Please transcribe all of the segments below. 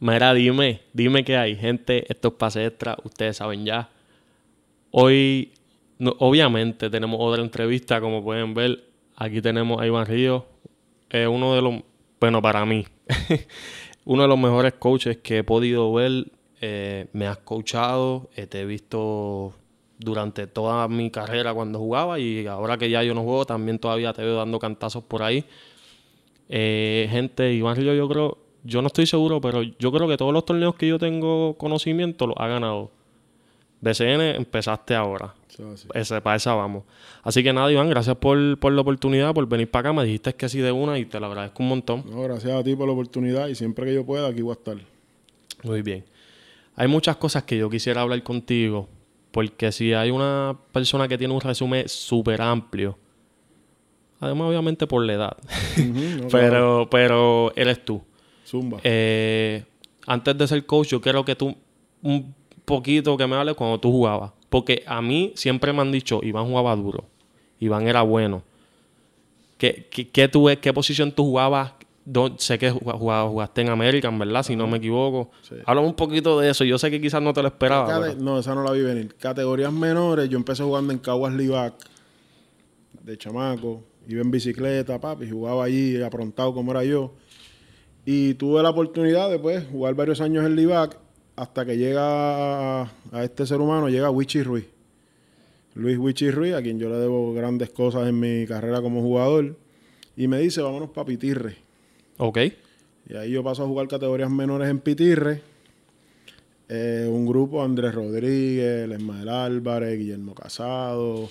Mira, dime, dime que hay. Gente, estos pases extra, ustedes saben ya. Hoy, no, obviamente, tenemos otra entrevista, como pueden ver. Aquí tenemos a Iván Ríos. Es uno de los, bueno, para mí, uno de los mejores coaches que he podido ver. Eh, me has coachado, eh, te he visto durante toda mi carrera cuando jugaba y ahora que ya yo no juego, también todavía te veo dando cantazos por ahí. Eh, gente, Iván Ríos, yo creo yo no estoy seguro, pero yo creo que todos los torneos que yo tengo conocimiento los ha ganado. BCN empezaste ahora. Ese, para esa vamos. Así que nada, Iván, gracias por, la oportunidad, por venir para acá. Me dijiste que sí de una y te lo agradezco un montón. No, gracias a ti por la oportunidad y siempre que yo pueda, aquí voy a estar. Muy bien. Hay muchas cosas que yo quisiera hablar contigo, porque si hay una persona que tiene un resumen súper amplio, además obviamente por la edad, pero, pero eres tú. Zumba. Eh, antes de ser coach, yo quiero que tú un poquito que me hables cuando tú jugabas. Porque a mí siempre me han dicho, Iván jugaba duro. Iván era bueno. ¿Qué, qué, tú, qué posición tú jugabas? sé que jugabas, jugaste en American, ¿verdad? Si no me equivoco. Háblame un poquito de eso. Yo sé que quizás no te lo esperaba. No, esa no la vi venir. Categorías menores, yo empecé jugando en Caguas Livac, de chamaco. Iba en bicicleta, papi, jugaba allí aprontado como era yo. Y tuve la oportunidad de pues, jugar varios años en Livac hasta que llega a, este ser humano, llega Wichi Ruiz. Luis Wichi Ruiz, a quien yo le debo grandes cosas en mi carrera como jugador. Y me dice, vámonos para Pitirre. Ok. Y ahí yo paso a jugar categorías menores en Pitirre. Eh, un grupo, Andrés Rodríguez, Esmael Álvarez, Guillermo Casado,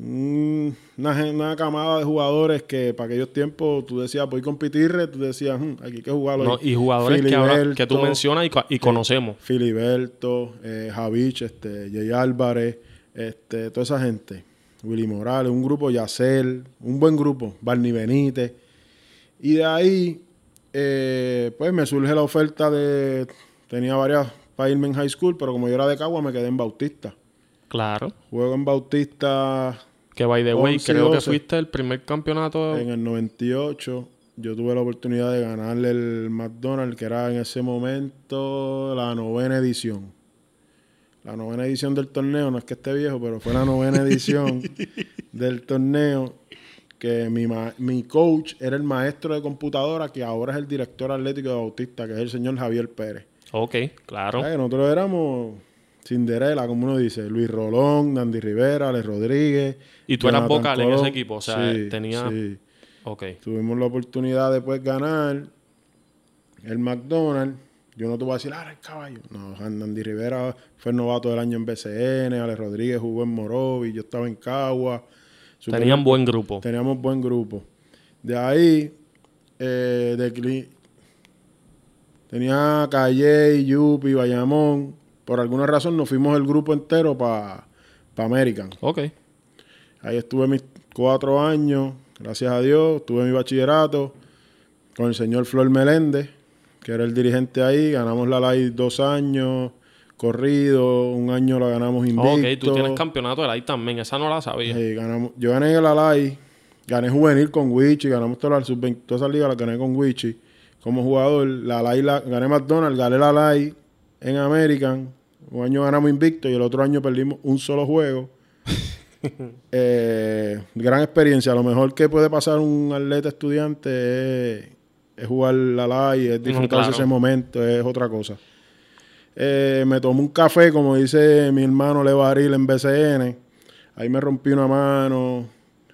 una, camada de jugadores que para aquellos tiempos tú decías, voy con Pitirre, tú decías, hmm, aquí hay que jugarlo. y jugadores que, que, tú mencionas y, conocemos. Filiberto, eh, Javich, este, Jay Álvarez, este, toda esa gente. Willy Morales, un grupo Yacel, un buen grupo, Barney Benítez. Y de ahí, eh, pues me surge la oferta de. Tenía varias para irme en high school, pero como yo era de Cagua, me quedé en Bautista. Claro. Juego en Bautista que by the way, creo que fuiste el primer campeonato. En el 98 yo tuve la oportunidad de ganarle el McDonald's, que era en ese momento la novena edición. La novena edición del torneo, no es que esté viejo, pero fue la novena edición del torneo que mi, mi coach era el maestro de computadora, que ahora es el director atlético de Bautista, que es el señor Javier Pérez. Ok, claro. nosotros éramos Cinderela, como uno dice, Luis Rolón, Dandy Rivera, Alex Rodríguez. Y tú eras vocal en ese equipo, o sea, tenía. Sí. Ok. Tuvimos la oportunidad de pues ganar el McDonald's. Yo no te voy a decir, ah, el caballo. No, Dandy Rivera fue el novato del año en BCN, Alex Rodríguez jugó en Morovi, yo estaba en Cagua. Tenían buen grupo. Teníamos buen grupo. De ahí, eh, de, tenía Calle, Yupi, Bayamón por alguna razón nos fuimos el grupo entero para pa American. Ok. Ahí estuve mis cuatro años, gracias a Dios, tuve mi bachillerato con el señor Flor Meléndez, que era el dirigente ahí, ganamos la LAI dos años, corrido, un año la ganamos invicto. Ok, tú tienes campeonato de LAI también, esa no la sabía. Sí, ganamos, yo gané la LAI, gané juvenil con Wichi, ganamos todas las sub toda esa liga la gané con Wichi como jugador, la LAI la, gané McDonald's, gané la LAI en American, un año ganamos invicto y el otro año perdimos un solo juego. Eh, gran experiencia. Lo mejor que puede pasar un atleta estudiante es, jugar la LAI, es disfrutar ese momento, es otra cosa. Eh, me tomé un café, como dice mi hermano Levaril en BCN. Ahí me rompí una mano.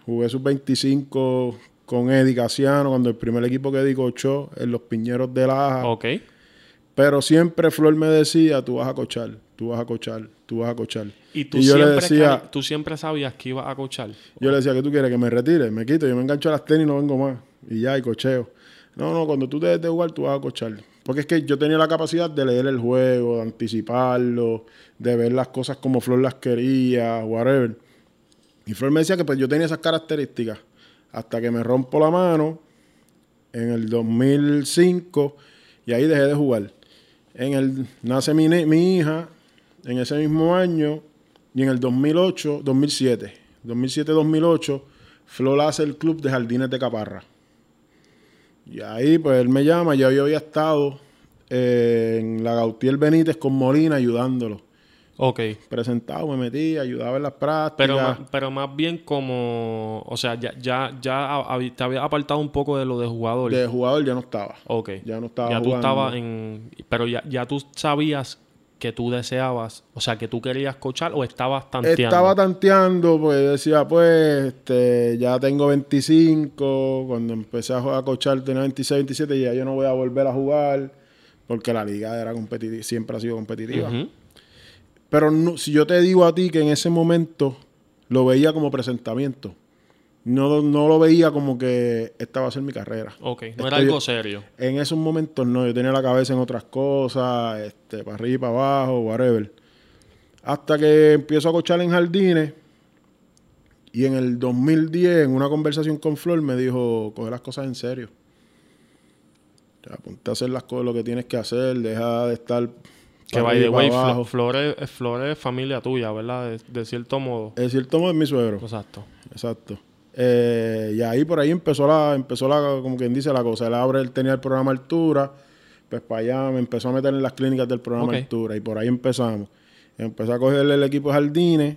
Jugué sus 25 con Eddie Casiano, cuando el primer equipo que Eddie cochó en los Piñeros de la Aja. Ok. Pero siempre Flor me decía, tú vas a cochar tú vas a cochar, tú vas a cochar. Y tú, siempre, le decía, tú siempre sabías que ibas a cochar. Yo le decía, ¿qué tú quieres? Que me retire, me quito, yo me engancho a las tenis y no vengo más. Y ya, y cocheo. No, no, cuando tú te de jugar, tú vas a cochar. Porque es que yo tenía la capacidad de leer el juego, de anticiparlo, de ver las cosas como Flor las quería, whatever. Y Flor me decía que pues yo tenía esas características. Hasta que me rompo la mano en el 2005 y ahí dejé de jugar. En el, nace mi, mi hija en ese mismo año y en el 2008, 2007, 2007-2008, Flor hace el club de jardines de Caparra. Y ahí, pues él me llama, ya yo había estado eh, en la Gautier Benítez con Molina ayudándolo. Ok. Presentado, me metí, ayudaba en las prácticas. Pero, más bien como... O sea, ya, ya, ya te había apartado un poco de lo de jugador. de jugador ya no estaba. Ok. Ya no estaba Ya tú estabas en... Pero ya, ya tú sabías que tú deseabas... O sea, que tú querías coachar o estabas tanteando. Estaba tanteando, pues decía, pues, este, ya tengo 25. Cuando empecé a jugar a cochar tenía 26, 27 y ya yo no voy a volver a jugar porque la liga era competitiva, siempre ha sido competitiva. Pero no- si yo te digo a ti que en ese momento lo veía como presentamiento, no, no lo veía como que esta va a ser mi carrera. Ok. No era algo serio. En esos momentos no, yo tenía la cabeza en otras cosas, este, para arriba, para abajo, whatever. Hasta que empiezo a cochar en jardines y en el 2010, en una conversación con Flor, me dijo, coge las cosas en serio. O sea, ponte a hacer las cosas, lo que tienes que hacer, deja de estar... Que by the way. Flores, eh, Flores es familia tuya, ¿verdad? De, de cierto modo. Es cierto modo, es mi suegro. Exacto. Exacto. Eh, y ahí por ahí empezó la, empezó la, como quien dice la cosa. Él abre, él tenía el programa Altura, pues para allá me empezó a meter en las clínicas del programa Ok. Altura y por ahí empezamos. Empezó a cogerle el equipo de Jardines,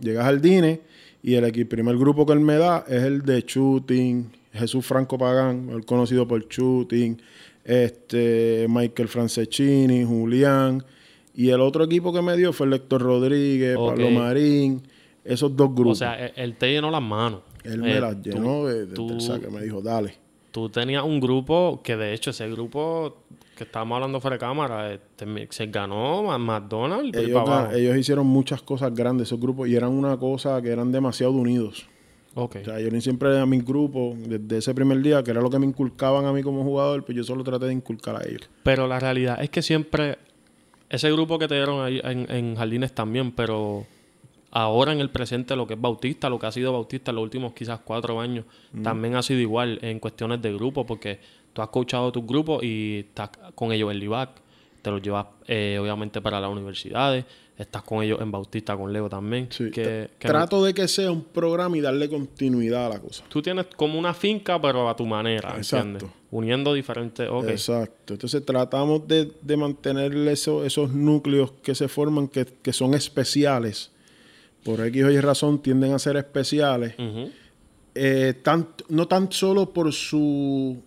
llega a Jardines y el primer grupo que él me da es el de Shooting, Jesús Franco Pagán, el conocido por Shooting, este, Michael Franceschini, Julián. Y el otro equipo que me dio fue el Héctor Rodríguez. Pablo Marín, esos dos grupos. O sea, él te llenó las manos. Él me Eh, las tú- llenó de, de- tú- saque, me dijo, dale. Tú tenías un grupo que, de hecho, ese grupo que estábamos hablando fuera de cámara, este, se ganó a McDonald's Ellos, para ellos hicieron muchas cosas grandes, esos grupos, y eran una cosa que eran demasiado unidos. Ok. O sea, yo ni siempre a mi grupo, desde ese primer día, que era lo que me inculcaban a mí como jugador, pues yo solo traté de inculcar a ellos. Pero la realidad es que siempre, ese grupo que te dieron ahí en, en Jardines también, pero ahora en el presente lo que es Bautista, lo que ha sido Bautista en los últimos quizás cuatro años, también ha sido igual en cuestiones de grupo, porque tú has coachado tus grupos y estás con ellos en Livac, te los llevas eh, obviamente para las universidades, estás con ellos en Bautista, con Leo también. Sí, que, que Trato de que sea un programa y darle continuidad a la cosa. Tú tienes como una finca, pero a tu manera, ¿entiendes? Uniendo diferentes... Ok. Exacto. Entonces tratamos de, de mantener eso- esos núcleos que se forman, que, que son especiales. Por X o Y razón tienden a ser especiales. Eh, tan- no tan solo por su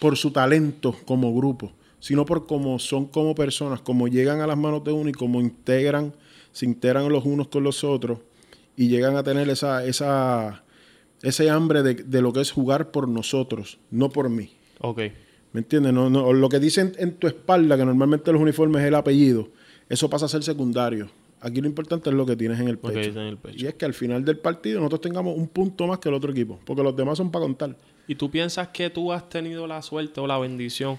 por su talento como grupo, sino por cómo son como personas, cómo llegan a las manos de uno y cómo integran, se integran los unos con los otros y llegan a tener esa, esa, ese hambre de, de lo que es jugar por nosotros, no por mí. Ok. ¿Me entiendes? No, no, lo que dicen en tu espalda, que normalmente los uniformes es el apellido, eso pasa a ser secundario. Aquí lo importante es lo que tienes en el pecho. dice en el pecho. Y es que al final del partido nosotros tengamos un punto más que el otro equipo, porque los demás son para contar. ¿Y tú piensas que tú has tenido la suerte o la bendición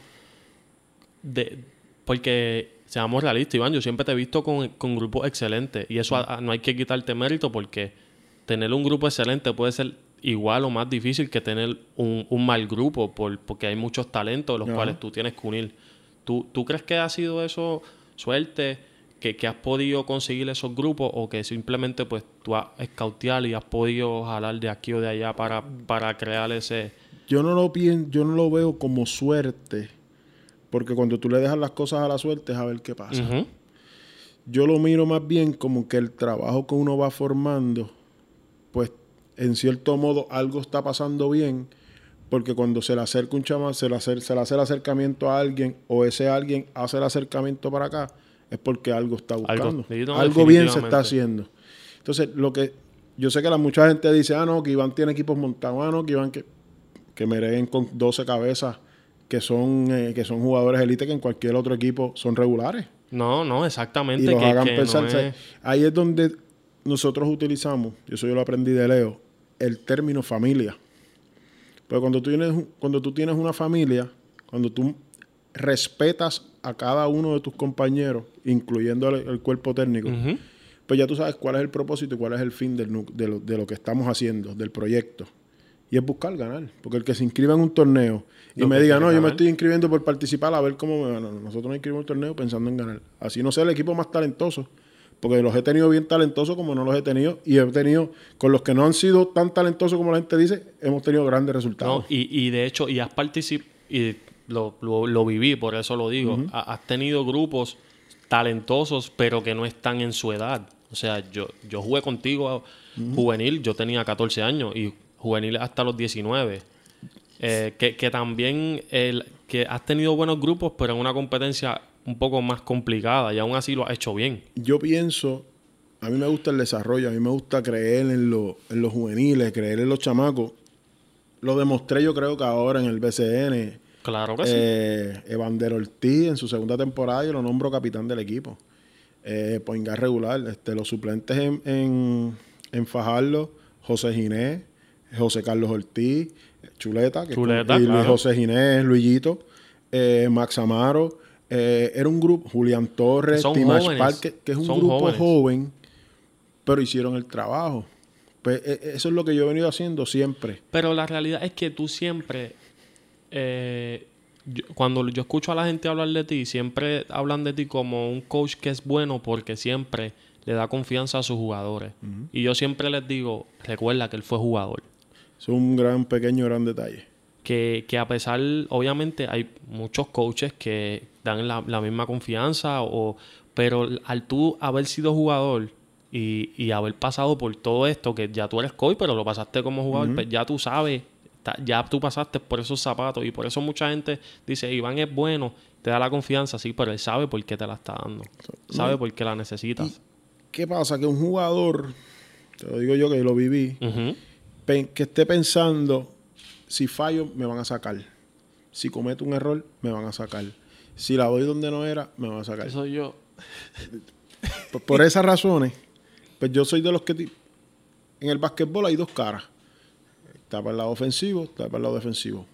de... Porque, seamos realistas, Iván, yo siempre te he visto con, con grupos excelentes y eso a- a- no hay que quitarte mérito porque tener un grupo excelente puede ser igual o más difícil que tener un, un mal grupo por, porque hay muchos talentos los Ajá. cuales tú tienes que unir. ¿Tú, ¿Tú crees que ha sido eso suerte? Que, que has podido conseguir esos grupos o que simplemente pues tú has escauteado y has podido jalar de aquí o de allá para, para crear ese... Yo no lo pien- yo no lo veo como suerte, porque cuando tú le dejas las cosas a la suerte es a ver qué pasa. Yo lo miro más bien como que el trabajo que uno va formando, pues en cierto modo algo está pasando bien, porque cuando se le acerca un chama, se le, hace, se le hace el acercamiento a alguien o ese alguien hace el acercamiento para acá, es porque algo está buscando. no, algo bien se está haciendo. Entonces, lo que yo sé que la mucha gente dice, ah, no, que Iván tiene equipos montados, ah, no, que Iván que, que mereguen con 12 cabezas que son, eh, que son jugadores élite que en cualquier otro equipo son regulares No, no, y exactamente. los que, hagan que pensar. no es- Ahí es donde nosotros utilizamos, yo eso yo lo aprendí de Leo, el término familia. Pero cuando tú tienes, cuando tú tienes una familia, cuando tú respetas a cada uno de tus compañeros, incluyendo el, el cuerpo técnico, pues ya tú sabes cuál es el propósito y cuál es el fin del de, lo, de lo que estamos haciendo, del proyecto. Y es buscar ganar. Porque el que se inscriba en un torneo y me diga, no, yo me estoy inscribiendo por participar a ver cómo me va. No, no, nosotros nos inscribimos en un torneo pensando en ganar. Así no sea el equipo más talentoso. Porque los he tenido bien talentosos como no los he tenido. Y he tenido, con los que no han sido tan talentosos como la gente dice, hemos tenido grandes resultados. No, y, y de hecho, y has participado, y lo, lo- lo viví, por eso lo digo. Ha- Has tenido grupos talentosos, pero que no están en su edad. O sea, yo, yo jugué contigo juvenil, yo tenía 14 años y juvenil hasta los 19. Eh, que, que también el, que has tenido buenos grupos, pero en una competencia un poco más complicada y aún así lo has hecho bien. Yo pienso, a mí me gusta el desarrollo, a mí me gusta creer en, lo- en los juveniles, creer en los chamacos. Lo demostré yo creo que ahora en el BCN. Claro que sí. Eh, Evander Ortiz en su segunda temporada yo lo nombro capitán del equipo. Eh, Poingar regular. Este, los suplentes en, en, en Fajardo, José Ginés, José Carlos Ortiz, Chuleta, que Chuleta, y claro. José Ginés, Luillito, eh, Max Amaro. eh, era un grupo, Julián Torres, Timash Park, que, es un son grupo jóvenes. joven, pero hicieron el trabajo. Pues, eh, eso es lo que yo he venido haciendo siempre. Pero la realidad es que tú siempre, eh, yo- cuando yo escucho a la gente hablar de ti, siempre hablan de ti como un coach que es bueno porque siempre le da confianza a sus jugadores. Y yo siempre les digo, recuerda que él fue jugador. Es un gran, pequeño, gran detalle. Que, que a pesar, obviamente hay muchos coaches que dan la, la misma confianza, o, pero al tú haber sido jugador y, y haber pasado por todo esto, que ya tú eres coach, pero lo pasaste como jugador, pues ya tú sabes, ya tú pasaste por esos zapatos y por eso mucha gente dice, Iván es bueno, te da la confianza, sí, pero él sabe por qué te la está dando, sabe por qué la necesitas. ¿Qué pasa? Que un jugador, te lo digo yo que lo viví, que esté pensando, si fallo, me van a sacar. Si cometo un error, me van a sacar. Si la doy donde no era, me van a sacar. Eso yo... Por, por esas razones, pues yo soy de los que... En el básquetbol hay dos caras. Está para el lado ofensivo, está para el lado defensivo.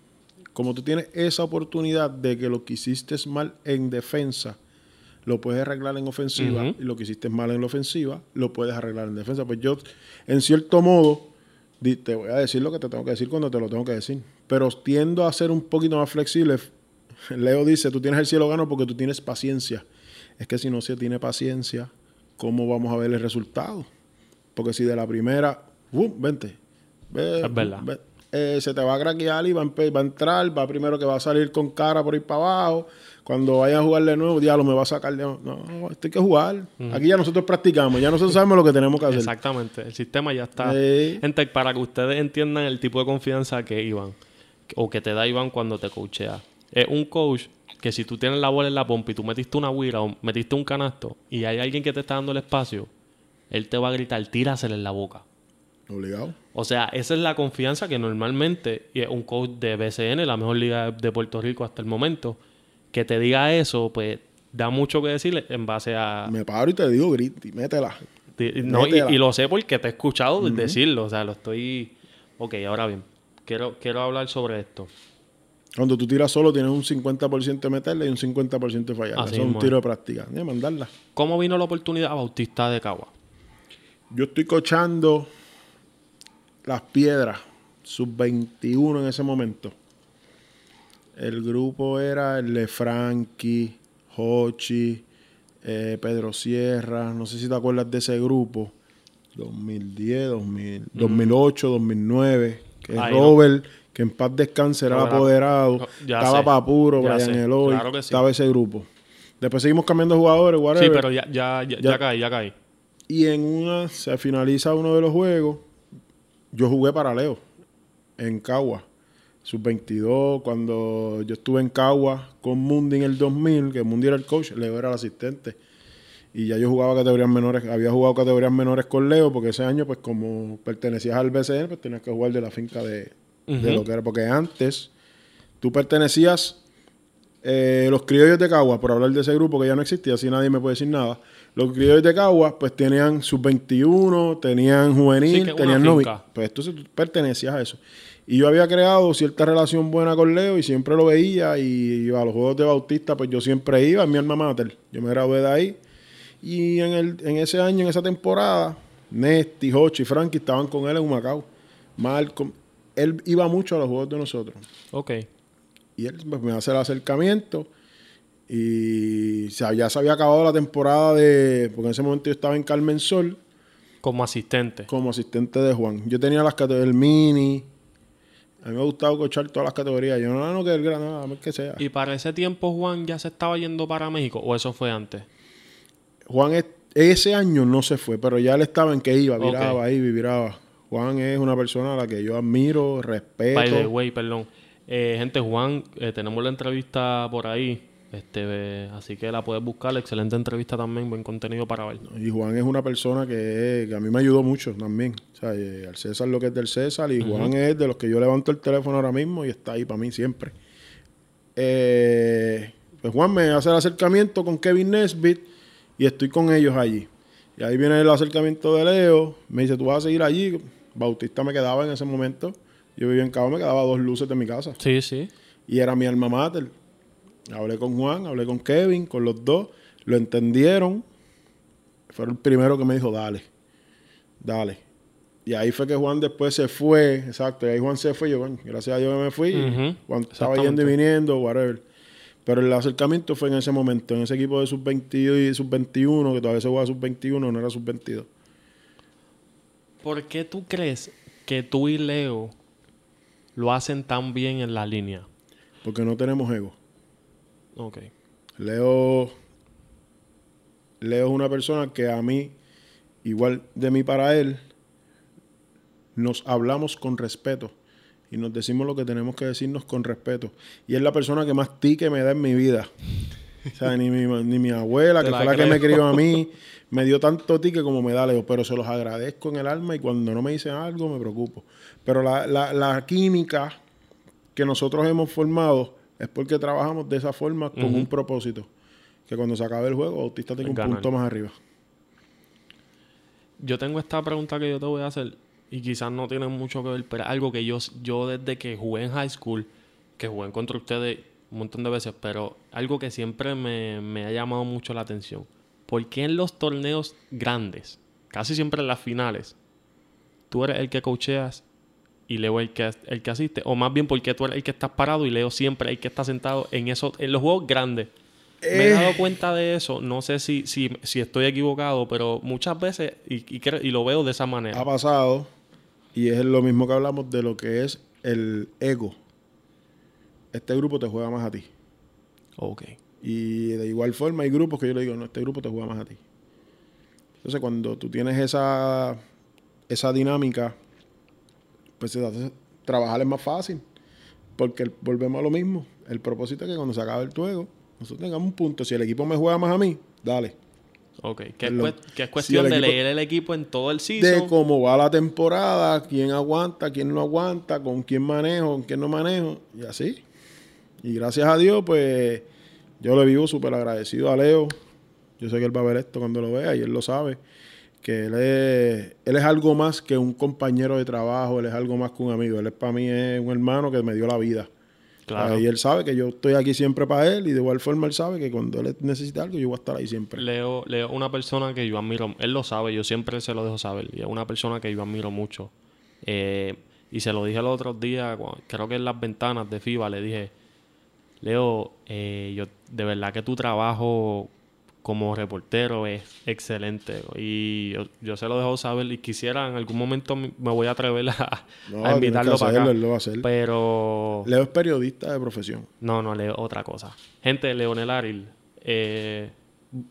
Como tú tienes esa oportunidad de que lo que hiciste mal en defensa, lo puedes arreglar en ofensiva, y lo que hiciste mal en la ofensiva, lo puedes arreglar en defensa. Pues yo, en cierto modo, te voy a decir lo que te tengo que decir cuando te lo tengo que decir. Pero tiendo a ser un poquito más flexible. Leo dice, tú tienes el cielo gano porque tú tienes paciencia. Es que si no se tiene paciencia, ¿cómo vamos a ver el resultado? Porque si de la primera, ¡bum! vente. Ve, Es verdad. ve, eh, se te va a craquear y va a, empe- va a entrar, va primero que va a salir con cara por ir para abajo. Cuando vaya a jugar de nuevo, diablo, me va a sacar de... No, esto hay que jugar. Aquí ya nosotros practicamos, ya nosotros sabemos lo que tenemos que hacer. Exactamente, el sistema ya está. Gente, para que ustedes entiendan el tipo de confianza que Iván, o que te da Iván cuando te coachea. Es un coach que si tú tienes la bola en la pompa y tú metiste una huira o metiste un canasto y hay alguien que te está dando el espacio, él te va a gritar, tírasela en la boca. Obligado. O sea, esa es la confianza que normalmente y es un coach de BCN, la mejor liga de Puerto Rico hasta el momento, que te diga eso, pues da mucho que decirle en base a, Me paro y te digo, grita y métela. No, y, lo sé porque te he escuchado decirlo. O sea, lo estoy. Ok, ahora bien. Quiero, quiero hablar sobre esto. Cuando tú tiras solo, tienes un 50% de meterla y un 50% de fallarla. Así Eso es un tiro de práctica. Ni mandarla. ¿Cómo vino la oportunidad a Bautista de Cagua? Yo estoy cochando las piedras, sub-21 en ese momento. El grupo era el de Frankie, Hochi, eh, Pedro Sierra. No sé si te acuerdas de ese grupo. 2010, 2000, 2008, 2009. Que no. Robert, que en paz descanse, era Robert- apoderado. No, estaba sé, Papuro, Brian Eloy. claro que sí. Estaba ese grupo. Después seguimos cambiando jugadores, Sí, whatever. pero ya, ya, ya, Ya. ya caí, ya caí. Y en una se finaliza uno de los juegos. Yo jugué para Leo en Cagua, sub-22. Cuando yo estuve en Cagua con Mundi en el 2000, que Mundi era el coach, Leo era el asistente. Y ya yo jugaba categorías menores, había jugado categorías menores con Leo, porque ese año, pues como pertenecías al BCN, pues tenías que jugar de la finca de, de Ujú. lo que era. Porque antes tú pertenecías eh, los criollos de Cagua, por hablar de ese grupo que ya no existía, así nadie me puede decir nada. Los criollos de Cagua, pues tenían sub-21, tenían Sí, juvenil, tenían novi. finca. Pues entonces tú pertenecías a eso. Y yo había creado cierta relación buena con Leo y siempre lo veía. Y a los juegos de Bautista, pues yo siempre iba, es mi alma mater. Yo me gradué de ahí. Y en, el, en ese año, en esa temporada, Nesti, Hochi y Frankie estaban con él en Humacao. Malcolm. Él iba mucho a los juegos de nosotros. Ok. Y él pues, me hace el acercamiento. Y ya se había acabado la temporada de. Porque en ese momento yo estaba en Carmen Sol Como asistente. como asistente de Juan. Yo tenía las categorías del mini, A mí me ha gustado cochar todas las categorías. Yo no, no que el gran, no, que sea. ¿Y para ese tiempo Juan ya se estaba yendo para México o eso fue antes? Juan es- ese año no se fue, pero ya él estaba en que iba, viraba Ok. ahí, viraba. Juan es una persona a la que yo admiro, respeto. By the way, perdón. Eh, gente, Juan, eh, tenemos la entrevista por ahí. Este, eh, así que la puedes buscar. Excelente entrevista también, buen contenido para ver. Y Juan es una persona que, que a mí me ayudó mucho también. O sea, eh, al César lo que es del César y Juan es de los que yo levanto el teléfono ahora mismo y está ahí para mí siempre. Eh, pues Juan me hace el acercamiento con Kevin Nesbitt y estoy con ellos allí. Y ahí viene el acercamiento de Leo. Me dice, tú vas a seguir allí. Bautista me quedaba en ese momento. Yo vivía en Cabo, me quedaba dos luces de mi casa. Sí, sí. Y era mi alma mater. Hablé con Juan, hablé con Kevin, con los dos. Lo entendieron. Fue el primero que me dijo, dale, dale. Y ahí fue que Juan después se fue. Exacto. Y ahí Juan se fue. Yo, coño, gracias a Dios que me fui. Ujú, Juan estaba yendo y viniendo, whatever. Pero el acercamiento fue en ese momento, en ese equipo de sub-22 y sub-21, que todavía se juega sub-21, no era sub-22. ¿Por qué tú crees que tú y Leo lo hacen tan bien en la línea? Porque no tenemos ego. Ok. Leo, Leo es una persona que a mí, igual de mí para él, nos hablamos con respeto y nos decimos lo que tenemos que decirnos con respeto. Y es la persona que más tique me da en mi vida. O sea, ni mi, ni mi abuela, que fue la que me crió a mí, me dio tanto tique como me da Leo, pero se los agradezco en el alma y cuando no me dicen algo me preocupo. Pero la, la- la química que nosotros hemos formado es porque trabajamos de esa forma con un propósito. Que cuando se acabe el juego, Bautista tenga un Ganar. punto más arriba. Yo tengo esta pregunta que yo te voy a hacer y quizás no tiene mucho que ver, pero algo que yo, yo desde que jugué en high school, que jugué contra ustedes un montón de veces, pero algo que siempre me, me ha llamado mucho la atención. ¿Por qué en los torneos grandes, casi siempre en las finales, tú eres el que coacheas y Leo el que, el que asiste? O más bien, ¿por qué tú eres el que estás parado y Leo siempre el que está sentado en, esos, en los juegos grandes? Me he Eh. dado cuenta de eso. No sé si, si, si estoy equivocado, pero muchas veces, y, y, y lo veo de esa manera. Ha pasado, y es lo mismo que hablamos de lo que es el ego. Este grupo te juega más a ti. Ok. Y de igual forma hay grupos que yo le digo, no, este grupo te juega más a ti. Entonces cuando tú tienes esa, esa dinámica, pues trabajar es más fácil. Porque el- volvemos a lo mismo. El propósito es que cuando se acabe el juego, nosotros tengamos un punto. Si el equipo me juega más a mí, dale. Ok. Que es, cuestión de leer el equipo en todo el de season. cómo va la temporada, quién aguanta, quién no aguanta, con quién manejo, con quién no manejo, y así. Y gracias a Dios, pues yo le vivo súper agradecido a Leo. Yo sé que él va a ver esto cuando lo vea y él lo sabe. Que él es, él es algo más que un compañero de trabajo, él es algo más que un amigo. Él es para mí es un hermano que me dio la vida. Claro. Y él sabe que yo estoy aquí siempre para él y de igual forma él sabe que cuando él necesita algo yo voy a estar ahí siempre. Leo, Leo una persona que yo admiro. Él lo sabe, yo siempre se lo dejo saber. Y es una persona que yo admiro mucho. Eh, y se lo dije el otro día, cua- creo que en las ventanas de FIBA, le dije, Leo, eh, yo, de verdad que tu trabajo como reportero es excelente. Y yo, yo se lo dejo saber y quisiera en algún momento me voy a atrever a, No, a invitarlo para hacerlo, acá. él lo va a hacer. Pero... Leo es periodista de profesión. No, no, leo otra cosa. Gente, Leonel Aril, eh,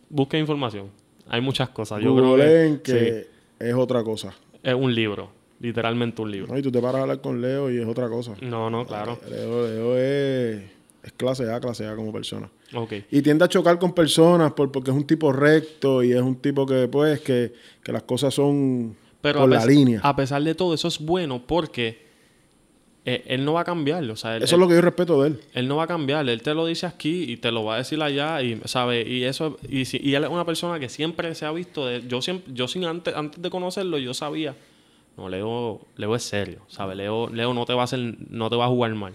busque información. Hay muchas cosas. Yo creo Googleen que, que sí, es otra cosa. es un libro, literalmente un libro. ¿no? Y tú te paras a hablar con Leo y es otra cosa. No, no, claro. Leo, Leo es, es clase A, clase A como persona. Ok. Y tiende a chocar con personas por, porque es un tipo recto y es un tipo que, pues, que, que las cosas son Pero por la línea. a pesar de todo, eso es bueno porque eh, él no va a cambiar. O sea, él, Eso es lo que yo respeto de él. él no va a cambiar. Él te lo dice aquí y te lo va a decir allá. Y, ¿sabe? y eso y, si- y él es una persona que siempre se ha visto. de- yo siempre, yo sin antes, antes de conocerlo, yo sabía. No, Leo, Leo es serio. ¿Sabe? Leo, Leo no te va a hacer, no te va a jugar mal.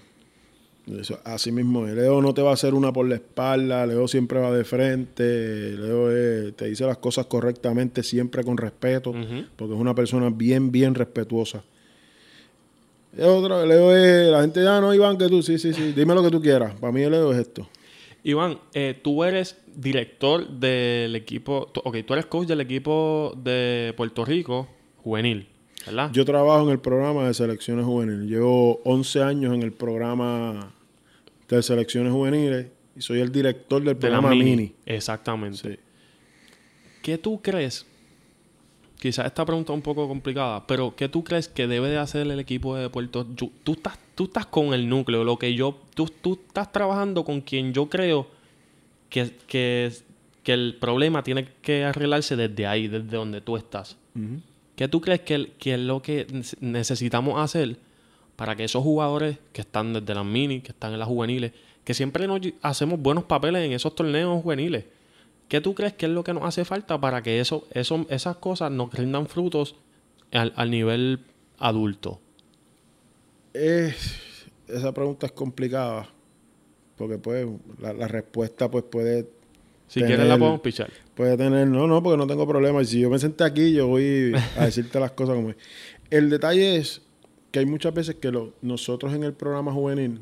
Eso, así mismo. Leo no te va a hacer una por la espalda, Leo siempre va de frente, Leo es- te dice las cosas correctamente, siempre con respeto, porque es una persona bien, bien respetuosa. Es otra, Leo es, la gente, ah, no, Iván, que tú, sí, sí, sí, dime lo que tú quieras. Para mí Leo es esto. Iván, eh, tú eres director del equipo, ok, tú eres coach del equipo de Puerto Rico juvenil. ¿Verdad? Yo trabajo en el programa de selecciones juveniles. Llevo 11 años en el programa de selecciones juveniles y soy el director del De programa Mini. Exactamente. Sí. ¿Qué tú crees? Quizás esta pregunta es un poco complicada, pero ¿qué tú crees que debe de hacer el equipo de Puerto Tú, tú estás, tú estás con el núcleo, lo que yo... Tú, tú estás trabajando con quien yo creo que, que, que el problema tiene que arreglarse desde ahí, desde donde tú estás. Ujú. ¿Qué tú crees que, es lo que nece- necesitamos hacer para que esos jugadores que están desde las mini, que están en las juveniles, que siempre nos hacemos buenos papeles en esos torneos juveniles, ¿qué tú crees que es lo que nos hace falta para que eso, eso, esas cosas nos rindan frutos al, al nivel adulto? Es- esa pregunta es complicada porque pues la, la respuesta pues puede Si Tener- quieres la podemos pichar. puede tener no no porque no tengo problema y si yo me senté aquí yo voy a decirte las cosas como es. el detalle es que hay muchas veces que lo- nosotros en el programa juvenil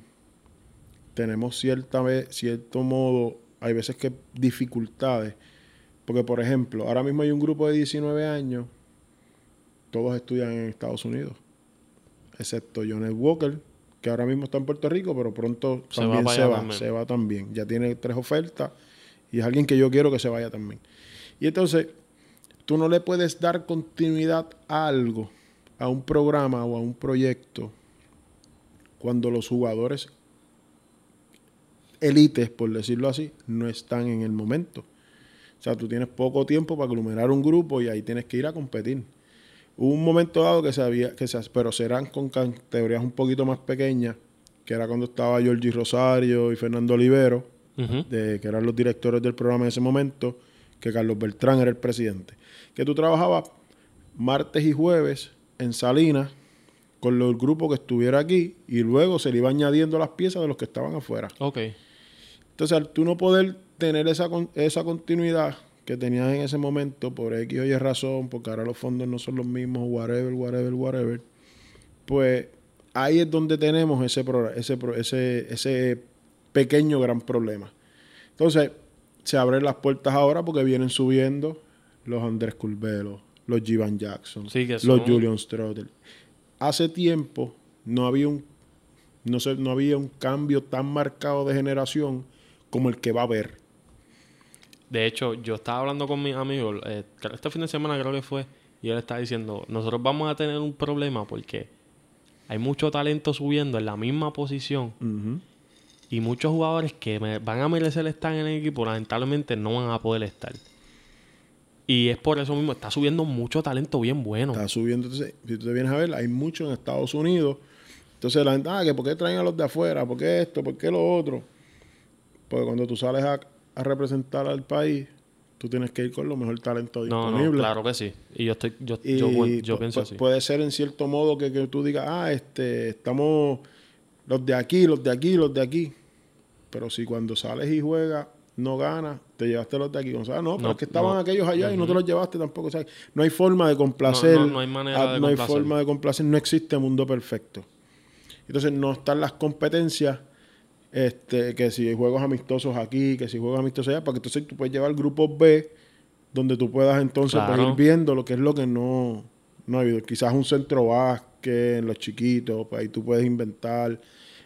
tenemos cierta vez cierto modo hay veces que dificultades porque por ejemplo ahora mismo hay un grupo de 19 años todos estudian en Estados Unidos excepto Jonet Walker que ahora mismo está en Puerto Rico pero pronto Se también va se va también. se va también ya tiene tres ofertas y es alguien que yo quiero que se vaya también y entonces tú no le puedes dar continuidad a algo a un programa o a un proyecto cuando los jugadores élites, por decirlo así, no están en el momento. O sea, tú tienes poco tiempo para aglomerar un grupo y ahí tienes que ir a competir. Hubo un momento dado que se había, que se, pero serán con categorías un poquito más pequeñas, que era cuando estaba Georgie Rosario y Fernando Olivero, De, que eran los directores del programa en ese momento, que Carlos Beltrán era el presidente. Que tú trabajabas martes y jueves en Salinas con los grupos que estuviera aquí y luego se le iba añadiendo las piezas de los que estaban afuera. Ok. Entonces, al tú no poder tener esa, con- esa continuidad que tenías en ese momento por X o Y razón, porque ahora los fondos no son los mismos, whatever, whatever, whatever, pues ahí es donde tenemos ese, ese, ese, ese pequeño gran problema. Entonces, se abren las puertas ahora porque vienen subiendo los Andrés Curvelo, los Jivan Jackson, Sí, que los Julian Strotter. Hace tiempo no había un no, sé, no había un cambio tan marcado de generación como el que va a haber. De hecho, yo estaba hablando con mis amigos, eh, este fin de semana creo que fue, y él estaba diciendo, nosotros vamos a tener un problema porque hay mucho talento subiendo en la misma posición. Y muchos jugadores que me- van a merecer estar en el equipo, lamentablemente no van a poder estar. Y es por eso mismo, está subiendo mucho talento bien bueno. Está subiendo. Entonces, si tú te vienes a ver, hay mucho en Estados Unidos. Entonces la gente, ah, que ¿por qué traen a los de afuera? ¿Por qué esto? ¿Por qué lo otro? Porque cuando tú sales a, a representar al país, tú tienes que ir con lo mejor talento No, disponible. no, claro que sí. Y yo estoy, yo, Y yo, yo pienso así. Puede ser en cierto modo que, que tú digas, ah, este, estamos los de aquí, los de aquí, los de aquí. Pero si cuando sales y juegas no ganas, te llevaste los de aquí. O sea, no, pero No, es que estaban no. aquellos allá y no te los llevaste tampoco. O sea, no hay forma de complacer. No, no, hay manera a- de no hay forma de complacer. No existe mundo perfecto. Entonces no están las competencias este, que si hay juegos amistosos aquí, que si juegos amistosos allá, porque entonces tú puedes llevar grupos B donde tú puedas entonces pues, Claro. ir viendo lo que es lo que no, no ha habido. Quizás un centro básquet en los chiquitos, pues ahí tú puedes inventar.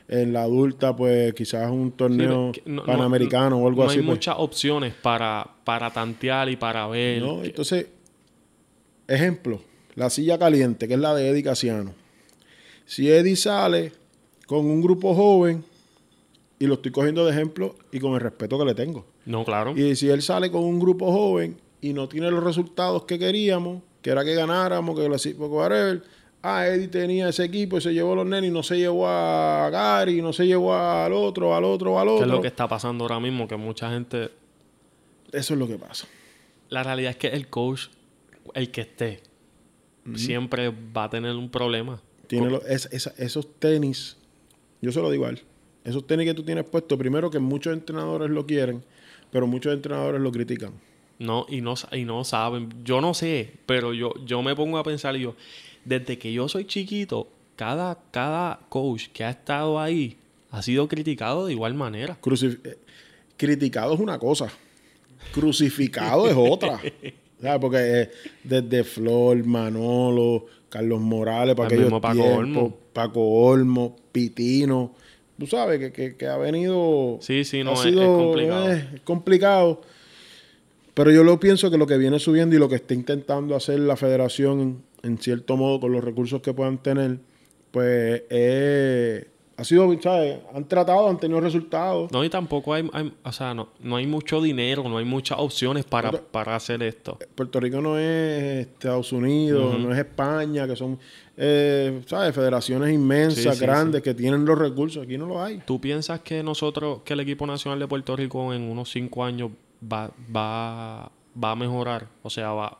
En la adulta, pues quizás un torneo Sí, no- no- panamericano o algo no así. hay pues. muchas opciones para, para tantear y para ver. ¿no? que- Entonces, ejemplo, la silla caliente, que es la de Eddie Casiano. Si Eddie sale con un grupo joven, y lo estoy cogiendo de ejemplo y con el respeto que le tengo. no, claro. Y si él sale con un grupo joven y no tiene los resultados que queríamos, que era que ganáramos, que lo hicimos, whatever. Ah, Eddie tenía ese equipo y se llevó a los nenes y no se llevó a Gary, no se llevó al otro, al otro, al otro. es lo que está pasando ahora mismo, que mucha gente... Eso es lo que pasa. La realidad es que el coach, el que esté, siempre va a tener un problema. Tiene lo- es- esa- esos tenis, yo se lo digo a él, esos tenis que tú tienes puesto, primero que muchos entrenadores lo quieren, pero muchos entrenadores lo critican. No, y no, y no saben. Yo no sé, pero yo, yo me pongo a pensar y yo, desde que yo soy chiquito, cada, cada coach que ha estado ahí ha sido criticado de igual manera. Crucif- eh, criticado es una cosa, crucificado es otra. ¿Sabes? Porque eh, desde Flor, Manolo, Carlos Morales para aquellos Paco tiempos, Olmo. Paco Olmo, Pitino. Tú sabes que, que- que ha venido... Sí, sí, no, ha es- sido, es complicado. eh, es complicado. Pero yo lo pienso que lo que viene subiendo y lo que está intentando hacer la federación, en, cierto modo, con los recursos que puedan tener, pues eh, ha sido, ¿sabes? Han tratado, han tenido resultados. No, y tampoco hay, hay- o sea, no, no hay mucho dinero, no hay muchas opciones para, para hacer esto. Puerto Rico no es Estados Unidos, no es España, que son, eh, ¿sabes? Federaciones inmensas, Sí, sí, grandes, que tienen los recursos. Aquí no los hay. ¿Tú piensas que nosotros, que el equipo nacional de Puerto Rico en unos cinco años va, va, va a mejorar? O sea, va,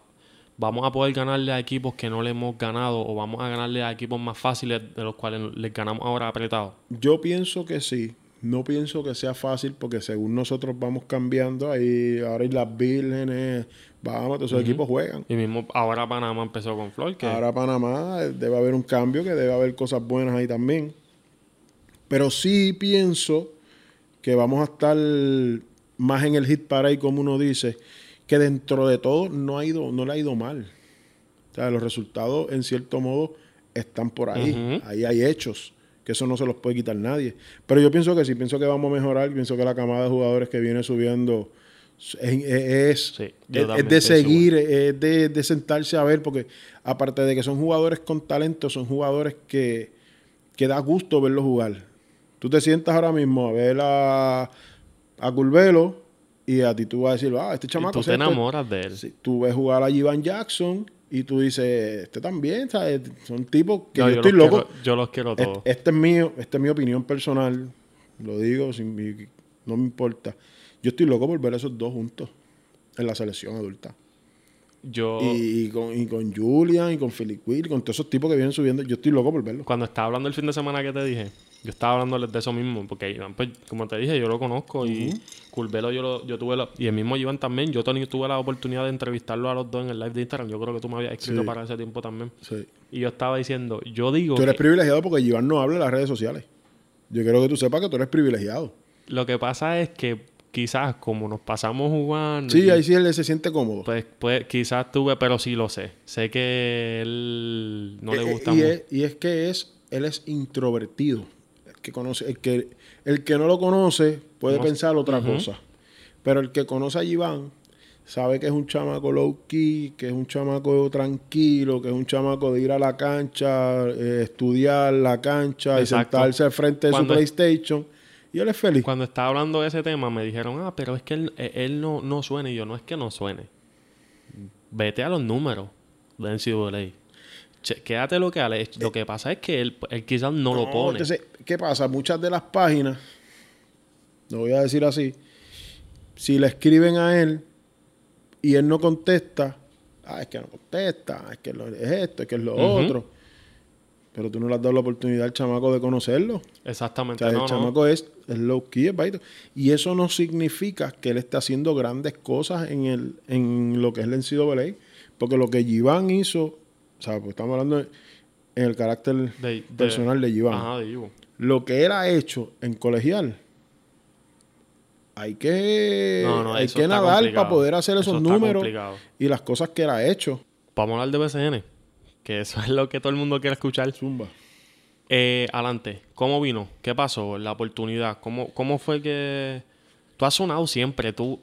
vamos a poder ganarle a equipos que no le hemos ganado o vamos a ganarle a equipos más fáciles de los cuales les ganamos ahora apretados. Yo pienso que sí. No pienso que sea fácil porque según nosotros vamos cambiando, ahí ahora y las vírgenes, vamos, todos esos equipos juegan. Y mismo ahora Panamá empezó con Flor, que Ahora Panamá eh, debe haber un cambio, que debe haber cosas buenas ahí también. Pero sí pienso que vamos a estar más en el hit parade, como uno dice, que dentro de todo no, ha ido, no le ha ido mal. O sea, los resultados, en cierto modo, están por ahí. Ahí hay hechos, que eso no se los puede quitar nadie. Pero yo pienso que sí, pienso que vamos a mejorar, pienso que la camada de jugadores que viene subiendo es, es- Sí, yo es- es también de seguir, es de, de sentarse a ver, porque aparte de que son jugadores con talento, son jugadores que, que da gusto verlos jugar. Tú te sientas ahora mismo a ver a, a Curvelo y a ti tú vas a decir, ah, este y chamaco... tú este- te enamoras de él. Sí, tú ves jugar a Ivan Jackson y tú dices, este también, ¿sabes? Son tipos que No, yo, yo estoy loco. quiero- yo los quiero Este- todos. Este, es mío, esta es mi opinión personal, lo digo, sin mi- no me importa. Yo estoy loco por ver a esos dos juntos en la selección adulta. Yo, Y, y con, y con Julian y con Philip Will, y con todos esos tipos que vienen subiendo, yo estoy loco por verlos. cuando estaba hablando el fin de semana que te dije, yo estaba hablándoles de eso mismo, porque Iván, pues, como te dije, yo lo conozco y Curvelo yo, lo, yo tuve la, y el mismo Iván también, yo tuve la oportunidad de entrevistarlo a los dos en el live de Instagram, yo creo que tú me habías escrito Sí. para ese tiempo también. Sí. Y yo estaba diciendo, yo digo Tú eres que privilegiado porque Iván no habla en las redes sociales. Yo quiero que tú sepas que tú eres privilegiado. lo que pasa es que quizás como nos pasamos jugando, Sí, y- ahí sí él se siente cómodo. pues, pues quizás tuve, pero sí lo sé. Sé que él no le Eh, gusta y, mucho. es, y es que es, él es introvertido. El que conoce, el que, el que no lo conoce puede No- pensar otra cosa. Pero el que conoce a Iván sabe que es un chamaco low key, que es un chamaco tranquilo, que es un chamaco de ir a la cancha, eh, estudiar la cancha Exacto. y sentarse al frente de Cuando- su PlayStation. Y él es feliz. Cuando estaba hablando de ese tema, me dijeron, ah, pero es que él, eh, él no, no suena. Y yo, no es que no suene. Vete a los números de NCAA. Che, quédate lo que Ale. Lo que pasa es que él, él quizás no, lo pone. Entonces, ¿qué pasa? Muchas de las páginas, lo voy a decir así, si le escriben a él y él no contesta, ah, es que no contesta, es que es esto, es que es lo otro. Pero tú no le has dado la oportunidad al chamaco de conocerlo. O Exactamente. sea, no, el no. chamaco es, es low key, es. Y eso no significa que él esté haciendo grandes cosas en, el, en lo que es el NCAA. Porque lo que Giván hizo, o sea, pues estamos hablando en el carácter De- de- personal de Giván Ajá, de lo que él ha hecho en colegial, hay que, No, no, hay que está nadar complicado. para poder hacer Eso esos está números complicado. y las cosas que él ha hecho. Vamos a hablar de BCN. Que eso es lo que todo el mundo quiere escuchar. Zumba. Eh, adelante, ¿cómo vino? ¿Qué pasó? La oportunidad. ¿Cómo, cómo fue que tú has sonado siempre? Tú,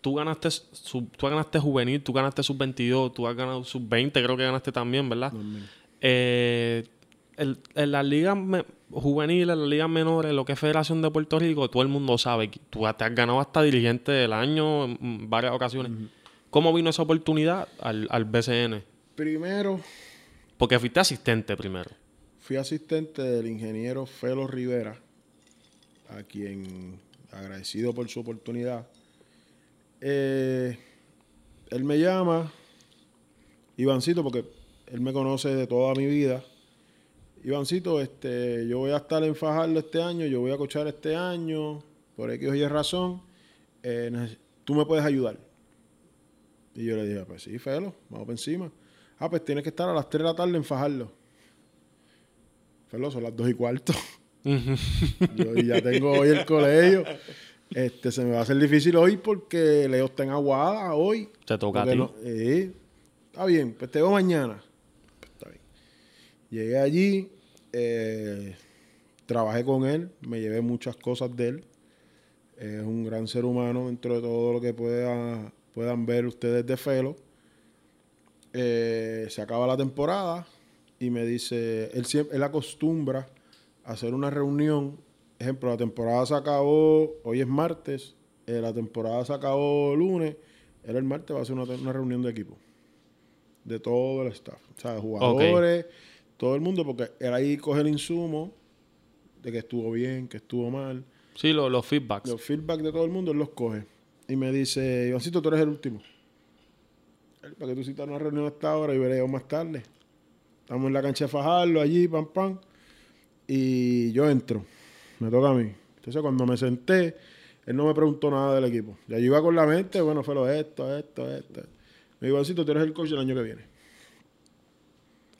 tú ganaste sub- tú ganaste juvenil, tú ganaste sub 22, tú has ganado sub 20, creo que ganaste también, ¿verdad? Eh, el- en las ligas juveniles, en las ligas menores, lo que es Federación de Puerto Rico, todo el mundo sabe tú te has ganado hasta dirigente del año en varias ocasiones. ¿Cómo vino esa oportunidad al, al BCN? Primero, Porque fuiste asistente primero. fui asistente del ingeniero Felo Rivera, a quien agradecido por su oportunidad. Eh, él me llama, Ivancito, porque él me conoce de toda mi vida. Ivancito, este, yo voy a estar en Fajardo este año, yo voy a cochar este año, por X o Y razón. eh, tú me puedes ayudar. Y yo le dije, pues sí, Felo, vamos por encima. Ah, pues tienes que estar a las 3 de la tarde en Fajardo. Felo, son las 2 y cuarto. yo ya tengo hoy el colegio. Este, se me va a hacer difícil hoy porque Leo está en Aguada hoy. Te toca a ti. no- eh, está bien, pues te veo mañana. Pues está bien. Llegué allí, eh, trabajé con él, me llevé muchas cosas de él. Es un gran ser humano dentro de todo lo que pueda, puedan ver ustedes de Felo. Eh, se acaba la temporada y me dice, él, siempre, él acostumbra a hacer una reunión. Ejemplo, la temporada se acabó, hoy es martes, eh, la temporada se acabó lunes, él el martes va a hacer una, una reunión de equipo. De todo el staff. O sea, de jugadores, todo el mundo, porque él ahí coge el insumo de que estuvo bien, que estuvo mal. Sí, lo- los feedbacks. Los feedback de todo el mundo él los coge. Y me dice, Ivancito, tú eres el último. Para que tú citas una reunión a esta hora y veremos más tarde. Estamos en la cancha de Fajardo, allí, pam, pam. Y yo entro. Me toca a mí. Entonces, cuando me senté, él no me preguntó nada del equipo. Ya yo iba con la mente, bueno, fue lo esto, esto, esto. Me dijo, tú eres el coach el año que viene.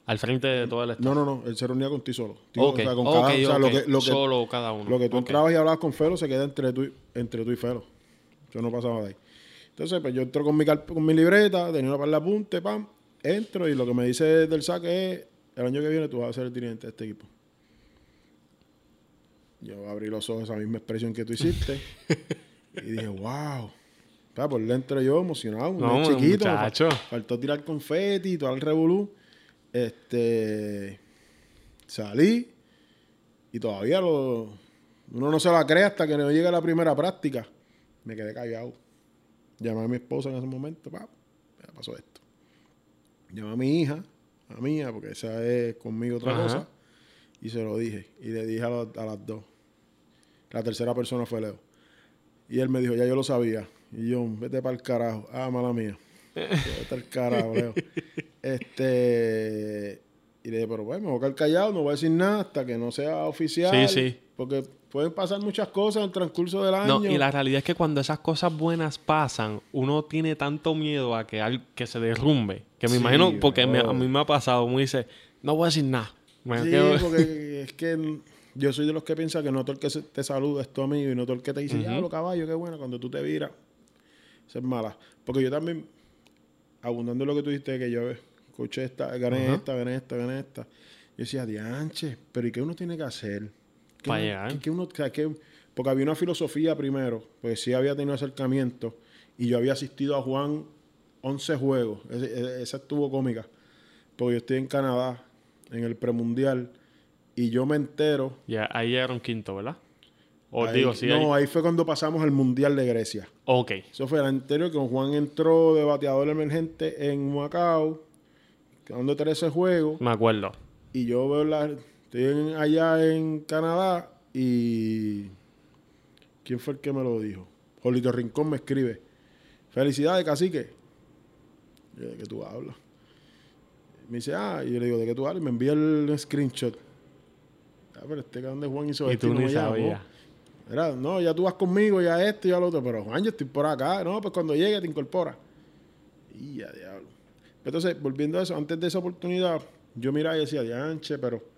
Al frente de el staff. No, no, no. Él se reunía con ti solo. Digo, Ok, o sea, con ok, cada- o sea, lo ok. que- lo que- Solo cada uno. Lo que tú entrabas y hablabas con Felo se queda entre tú, entre tú y Felo. Yo no pasaba de ahí. Entonces, pues yo entro con mi, con mi libreta, tenía una par de apunte, pam, entro y lo que me dice del saque es, el año que viene tú vas a ser el dirigente de este equipo. Yo abrí los ojos a esa misma expresión que tú hiciste y dije, wow. Pa, por dentro yo emocionado, No, nene chiquito. muchacho. Faltó tirar confeti, todo el revolú. Este, salí y todavía lo, uno no se la cree hasta que no llega la primera práctica. Me quedé callado. Llamé a mi esposa en ese momento, pa, me pasó esto. Llamé a mi hija, a mía, porque esa es conmigo otra Ajá. cosa, y se lo dije. Y le dije a, las dos. La tercera persona fue Leo. Y él me dijo, ya yo lo sabía. Y yo, vete para el carajo. Ah, mala mía. Vete al carajo, Leo. Este. Y le dije, pero bueno, me voy a quedar callado, no voy a decir nada hasta que no sea oficial. Sí, sí. Porque pueden pasar muchas cosas en el transcurso del año. No, y la realidad es que cuando esas cosas buenas pasan, uno tiene tanto miedo a que, al- que se derrumbe. Que me Sí, imagino, porque me- a mí me ha pasado, me dice, no voy a decir nada. Me Sí, quedo- porque es que yo soy de los que piensa que no todo el que te saluda es tu amigo y no todo el que te dice, ya, lo caballo, qué bueno, cuando tú te viras, eso es mala. Porque yo también, abundando en lo que tú dijiste, que yo escuché esta, gané esta, gané esta, gané esta, yo decía, dianche, pero ¿y qué uno tiene que hacer? ¿Qué Pa' uno- llegar. qué- qué uno- o sea, qué- porque había una filosofía primero, pues sí había tenido acercamiento y yo había asistido a Juan 11 juegos, ese- esa estuvo cómica, porque yo estoy en Canadá, en el premundial, y yo me entero. Ya, ahí era un quinto, ¿verdad? O ahí- digo, sí. no, ahí- ahí fue cuando pasamos al mundial de Grecia. Ok. Eso fue el anterior, que Juan entró de bateador emergente en Macao, quedando 13 juegos, Me acuerdo. y yo veo la. Estoy en- allá en Canadá y. ¿Quién fue el que me lo dijo? Jolito Rincón me escribe. Felicidades, cacique. Yo, ¿de qué tú hablas? Me dice, ah, y yo le digo, ¿de qué tú hablas? Y me envía el screenshot. Ah, pero este cabrón de Juan hizo Y esto tú no sabías. Era, no, ya tú vas conmigo, ya esto, ya lo otro. Pero Juan, yo estoy por acá. No, pues cuando llegue te incorpora. Y ya, diablo. Entonces, volviendo a eso, antes de esa oportunidad, yo miraba y decía, dianche, pero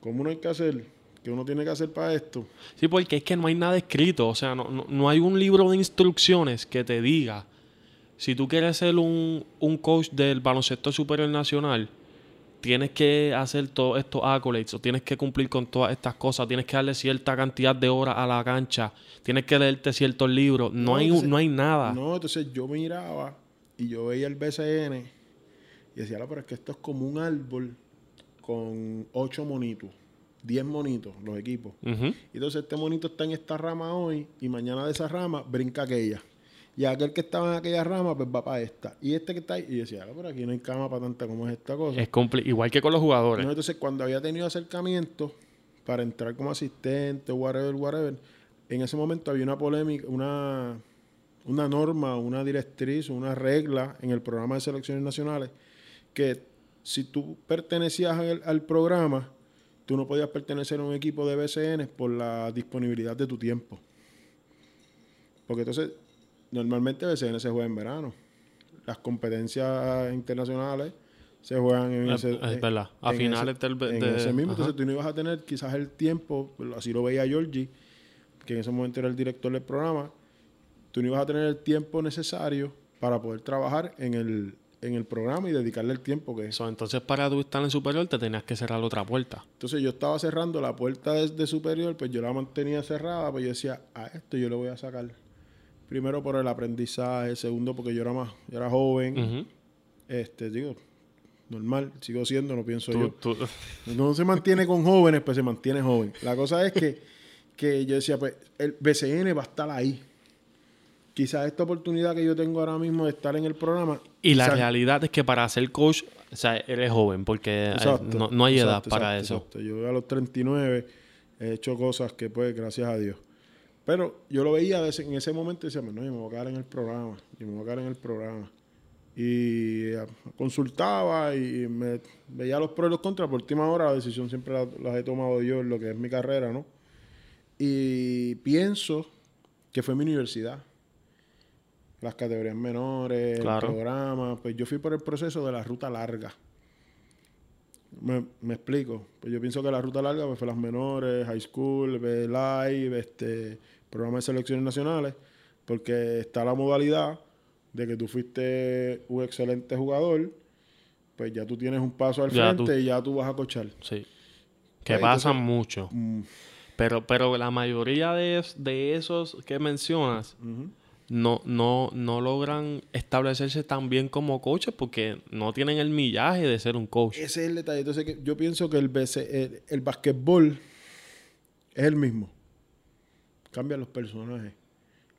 ¿cómo uno hay que hacer? ¿Qué uno tiene que hacer para esto? Sí, porque es que no hay nada escrito. O sea, no, no, no hay un libro de instrucciones que te diga si tú quieres ser un, un coach del baloncesto superior nacional, tienes que hacer todos estos accolades o tienes que cumplir con todas estas cosas, tienes que darle cierta cantidad de horas a la cancha, tienes que leerte ciertos libros. No, No, hay, entonces- no hay nada. No, entonces yo miraba y yo veía el BCN y decía, "Ah, pero es que esto es como un árbol con ocho monitos, diez monitos, los equipos. Y Entonces este monito está en esta rama hoy y mañana de esa rama brinca aquella. Y aquel que estaba en aquella rama pues va para esta. Y este que está ahí, y decía, "Ah, pero aquí no hay cama para tanta como es esta cosa. Es igual que con los jugadores. No, entonces cuando había tenido acercamiento para entrar como asistente, whatever, whatever, en ese momento había una polémica, una, una norma, una directriz, una regla en el programa de selecciones nacionales que si tú pertenecías al, al programa, tú no podías pertenecer a un equipo de BCN por la disponibilidad de tu tiempo. Porque entonces, normalmente BCN se juega en verano. Las competencias internacionales se juegan en Es- ese... es en- verdad. A en finales ese, del- de- en ese mismo. ajá. Entonces tú no ibas a tener quizás el tiempo, así lo veía Georgie, que en ese momento era el director del programa, tú no ibas a tener el tiempo necesario para poder trabajar en el, en el programa y dedicarle el tiempo que. So, entonces, para tú estar en superior, te tenías que cerrar otra puerta. Entonces yo estaba cerrando la puerta desde superior, pues yo la mantenía cerrada, pues yo decía, a esto yo le voy a sacar. Primero por el aprendizaje, segundo porque yo era más, yo era joven. Este, digo, normal, sigo siendo, no pienso Tú- yo. tú- No se mantiene con jóvenes, pues se mantiene joven. La cosa es que, que yo decía, pues el BCN va a estar ahí. Quizás esta oportunidad que yo tengo ahora mismo de estar en el programa. Y la realidad es que para ser coach, o sea, eres joven, porque eh, Exacto, no, no hay edad exacto, para exacto, eso. Yo a los 39 he hecho cosas que, pues, gracias a Dios. Pero yo lo veía en ese momento y decía, no, yo me voy a quedar en el programa, yo me voy a quedar en el programa. Y eh, consultaba y me veía los pros y los contras. Por última hora la decisión siempre la, las he tomado yo en lo que es mi carrera, ¿no? Y pienso que fue mi universidad. Las categorías menores, Claro. el programa. Pues yo fui por el proceso de la ruta larga. Me, me explico. Pues yo pienso que la ruta larga pues, fue las menores, high school, live, este, programa de selecciones nacionales, porque está la modalidad de que tú fuiste un excelente jugador, pues ya tú tienes un paso al Ya frente tú- y ya tú vas a cochar. Sí. Que Pues, pasan mucho. Mm, Pero, pero la mayoría de, de esos que mencionas. No, no, no logran establecerse tan bien como coaches porque no tienen el millaje de ser un coach. Ese es el detalle. Entonces, yo pienso que el, BC el, el basquetbol es el mismo. Cambian los personajes.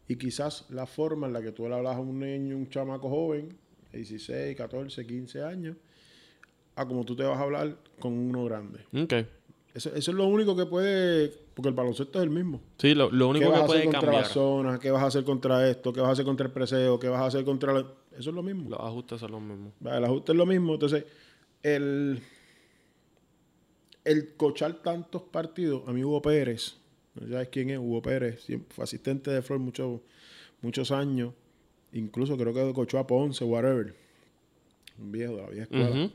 Y quizás la forma en la que tú le hablas a un niño, un chamaco joven, de 16, 14, 15 años, a como tú te vas a hablar con uno grande. Ok. Eso, eso es lo único que puede... Porque el baloncesto es el mismo. Sí, lo, lo ¿Qué único vas que a hacer puede contra cambiar. la zona? ¿Qué vas a hacer contra esto? ¿Qué vas a hacer contra el preseo? ¿Qué vas a hacer contra... la- Eso es lo mismo. Los ajustes son los mismos. El ajuste es lo mismo. Entonces, el, el cochar tantos partidos, a mí Hugo Pérez, no sabes quién es, Hugo Pérez, fue asistente de Flor muchos muchos años, incluso creo que cochó a Ponce, whatever, un viejo de la vieja escuela.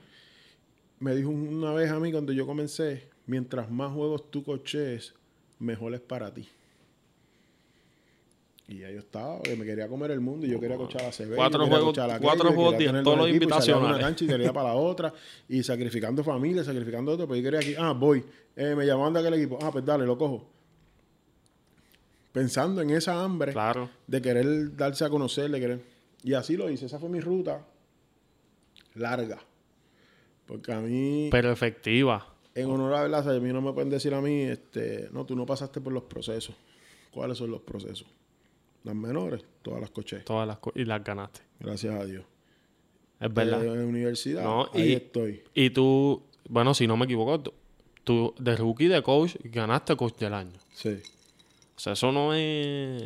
Me dijo una vez a mí cuando yo comencé, mientras más juegos tú coches, mejor es para ti. Y ya yo estaba, que me quería comer el mundo y yo quería cochar a CB. Cuatro juegos- cuatro juegos todos dos los de una cancha y quería para la otra y sacrificando familia, sacrificando otro, pues yo quería aquí, ah, voy, Eh, me llamaban de aquel equipo, ah, pues dale, lo cojo. Pensando en esa hambre Claro. de querer darse a conocer, de querer. Y así lo hice, esa fue mi ruta larga. Porque a mí, Pero efectiva. En honor a verdad, a mí no me pueden decir a mí, este, no, tú no pasaste por los procesos. ¿Cuáles son los procesos? Las menores, todas las coché. Todas las co- y las ganaste. Gracias a Dios. Es verdad. Eh, en universidad, No, ahí y- estoy. Y tú, bueno, si no me equivoco, tú, tú de rookie de coach ganaste coach del año. Sí. O sea, eso no es.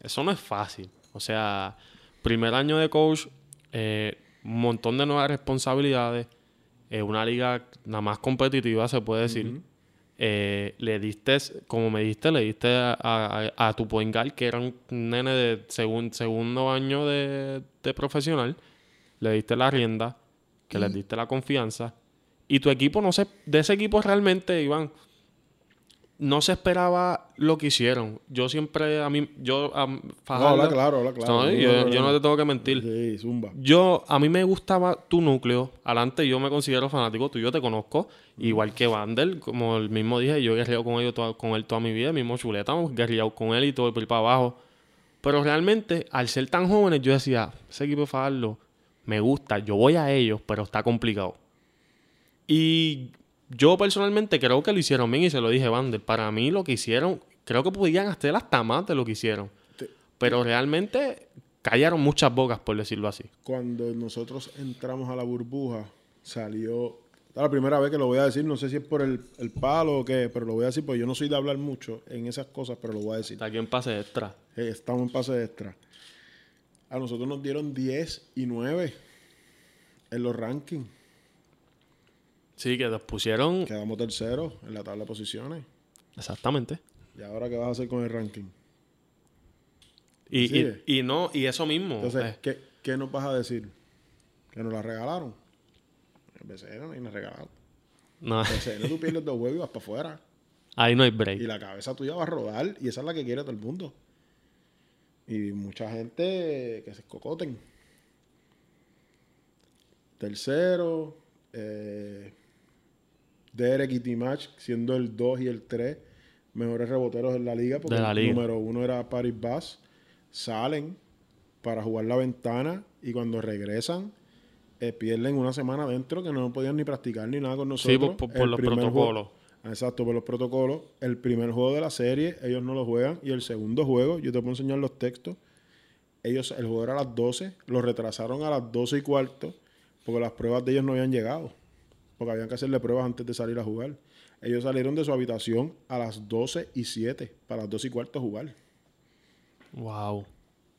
Eso no es fácil. O sea, primer año de coach, eh, un montón de nuevas responsabilidades. Eh, una liga nada más competitiva, se puede decir. Eh, le diste, como me diste, le diste a, a- a tu point guard, que era un nene de segun- segundo año de, de profesional. Le diste la rienda, que le diste la confianza. Y tu equipo, no sé, de ese equipo realmente, Iván, no se esperaba lo que hicieron. Yo siempre, a mí, yo, a No, Fajardo- habla claro, habla claro. No, No, yo, no, no, yo no no. te tengo que mentir. Sí, zumba. Yo, a mí me gustaba tu núcleo. Adelante, yo me considero fanático tuyo, te conozco. Igual que Vandel, como el mismo dije, yo he guerreado con, ellos toda- con él toda mi vida, el mismo chuleta, hemos guerreado con él y todo por ahí para abajo. Pero realmente, al ser tan jóvenes, yo decía, ese equipo de Fajardo me gusta, yo voy a ellos, pero está complicado. Y yo personalmente creo que lo hicieron bien y se lo dije, Vandel. Para mí lo que hicieron, creo que podían hacer hasta más de lo que hicieron. Te- Pero realmente callaron muchas bocas, por decirlo así. Cuando nosotros entramos a la burbuja, salió. La primera vez que lo voy a decir, no sé si es por el, el palo o qué, pero lo voy a decir porque yo no soy de hablar mucho en esas cosas, pero lo voy a decir. Está aquí en pase extra. Eh, estamos en pase extra. A nosotros nos dieron 10 y 9 en los rankings. Sí, que nos pusieron. Quedamos terceros en la tabla de posiciones. Exactamente. ¿Y ahora qué vas a hacer con el ranking? Y, y, y no, y eso mismo. Entonces, eh, ¿qué, qué nos vas a decir? ¿Que nos la regalaron? El BCN no nos regalaron. no, El BCN tú pierdes dos huevos y vas para afuera. ahí no hay Y break. la cabeza tuya va a rodar y esa es la que quiere todo el mundo. Y mucha gente que se escocoten. Tercero, eh, Derek y T-Match, siendo el 2 y el 3 mejores reboteros en la liga, porque De la el número uno era Paris Bass. Salen para jugar la ventana y cuando regresan, eh, pierden una semana adentro que no podían ni practicar ni nada con nosotros. Sí, por, por- por El los protocolos. juego- Exacto, por los protocolos. El primer juego de la serie, ellos no lo juegan. Y el segundo juego, yo te puedo enseñar los textos. Ellos, el juego era a las 12, lo retrasaron a las 12 y cuarto, porque las pruebas de ellos no habían llegado. Porque habían que hacerle pruebas antes de salir a jugar. Ellos salieron de su habitación a las 12 y 7, para las 12 y cuarto jugar. Wow.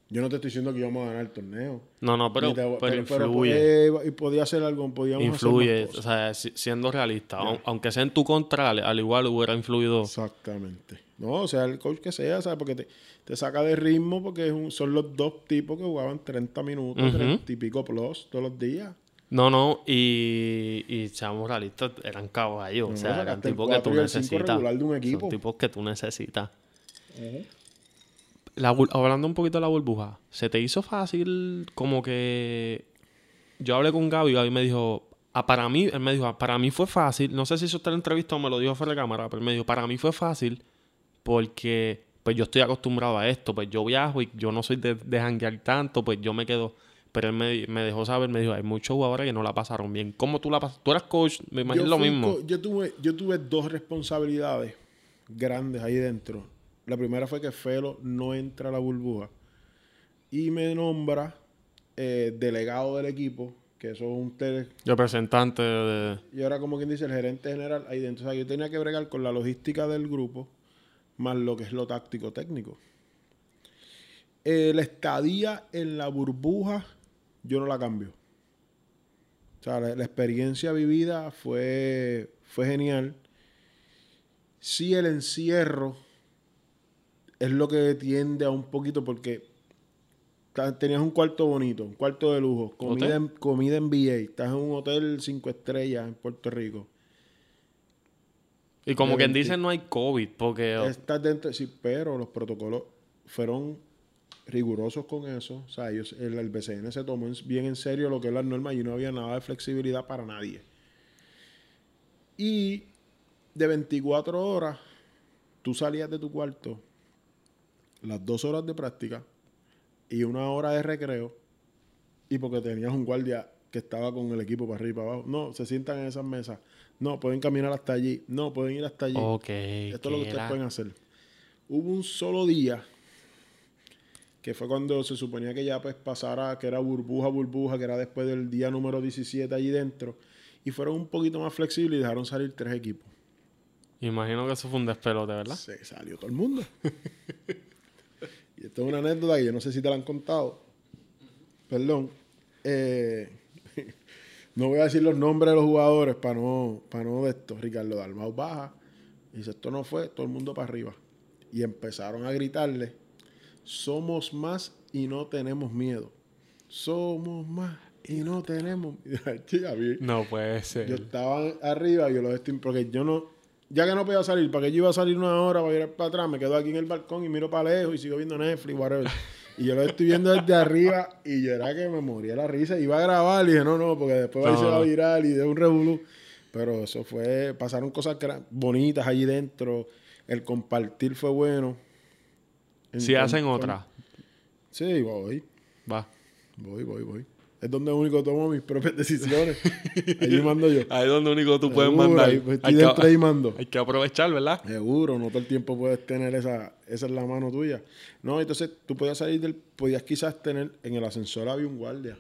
Yo no te estoy diciendo que íbamos a ganar el torneo. No, no, pero, te- pero, influye. eh, y podía hacer algo, podíamos hacer influye. O sea, si- siendo realista. Aun- Aunque sea en tu contra, al, al igual hubiera influido. Exactamente. No, o sea, el coach que sea, ¿sabes? Porque te, te saca de ritmo porque es un- son los dos tipos que jugaban 30 minutos, Ujú. 30 y pico plus todos los días. No, no, y, y seamos realistas, eran caballos. No, o sea, eran tipos que tú necesitas. Son tipos que tú necesitas. La hablando un poquito de la burbuja, ¿se te hizo fácil como que... Yo hablé con Gaby y Gaby me dijo... Ah, para mí, él me dijo, ah, para mí fue fácil. No sé si eso está en la entrevista o me lo dijo fuera de cámara, pero él me dijo, para mí fue fácil porque pues yo estoy acostumbrado a esto. Pues yo viajo y yo no soy de, de janguear tanto, pues yo me quedo... Pero él me, me dejó saber, me dijo, hay muchos jugadores que no la pasaron bien. ¿Cómo tú la pasas? Tú eras coach, me imagino lo mismo. Yo tuve, yo tuve dos responsabilidades grandes ahí dentro. La primera fue que Felo no entra a la burbuja y me nombra eh, delegado del equipo, que eso es un tele, Representante de... y ahora como quien dice el gerente general ahí dentro. O sea, yo tenía que bregar con la logística del grupo más lo que es lo táctico técnico. Eh, la estadía en la burbuja yo no la cambio. O sea, la, la experiencia vivida fue, fue genial. Sí, el encierro es lo que tiende a un poquito porque tenías un cuarto bonito, un cuarto de lujo, comida, en, comida en VA, estás en un hotel cinco estrellas en Puerto Rico. Y como De quien 20. dice, no hay COVID, porque... Estás dentro, sí, pero los protocolos fueron rigurosos con eso. O sea, ellos, el, el BCN se tomó en- bien en serio lo que es las normas y no había nada de flexibilidad para nadie. Y de 24 horas, tú salías de tu cuarto, las dos horas de práctica y una hora de recreo, y porque tenías un guardia que estaba con el equipo para arriba y para abajo. No, se sientan en esas mesas. No, pueden caminar hasta allí. No, pueden ir hasta allí. Ok. Esto es lo que ustedes era- pueden hacer. Hubo un solo día que fue cuando se suponía que ya pues pasara, que era burbuja, burbuja, que era después del día número 17 allí dentro. Y fueron un poquito más flexibles y dejaron salir tres equipos. Imagino que eso fue un despelote, ¿verdad? Se salió todo el mundo. y esto es una anécdota que yo no sé si te la han contado. Perdón. Eh, no voy a decir los nombres de los jugadores para no, para no de esto. Ricardo Dalmau baja. Y dice, esto no fue, todo el mundo para arriba. Y empezaron a gritarle, somos más y no tenemos miedo. Somos más y no tenemos bien. No puede ser. Yo estaba arriba, yo los estoy. Porque yo no. Ya que no podía salir, para que yo iba a salir una hora para ir para atrás, me quedo aquí en el balcón y miro para lejos y sigo viendo Netflix, whatever. Y yo los estoy viendo desde arriba y yo era que me moría la risa. Iba a grabar y dije, no, no, porque después No, va a no. virar y de un revolú. Pero eso fue. Pasaron cosas bonitas allí dentro. El compartir fue bueno. En- Si con- hacen con- otra, Sí, voy. va. Voy, voy, voy. Es donde único tomo mis propias decisiones. Allí mando yo. Ahí es donde único tú puedes mandar. ahí, pues, hay, que, ahí mando. hay que aprovechar, ¿verdad? Seguro, no todo el tiempo puedes tener esa, esa es la mano tuya. No, entonces tú podías salir del, podías quizás tener, en el ascensor había un guardia.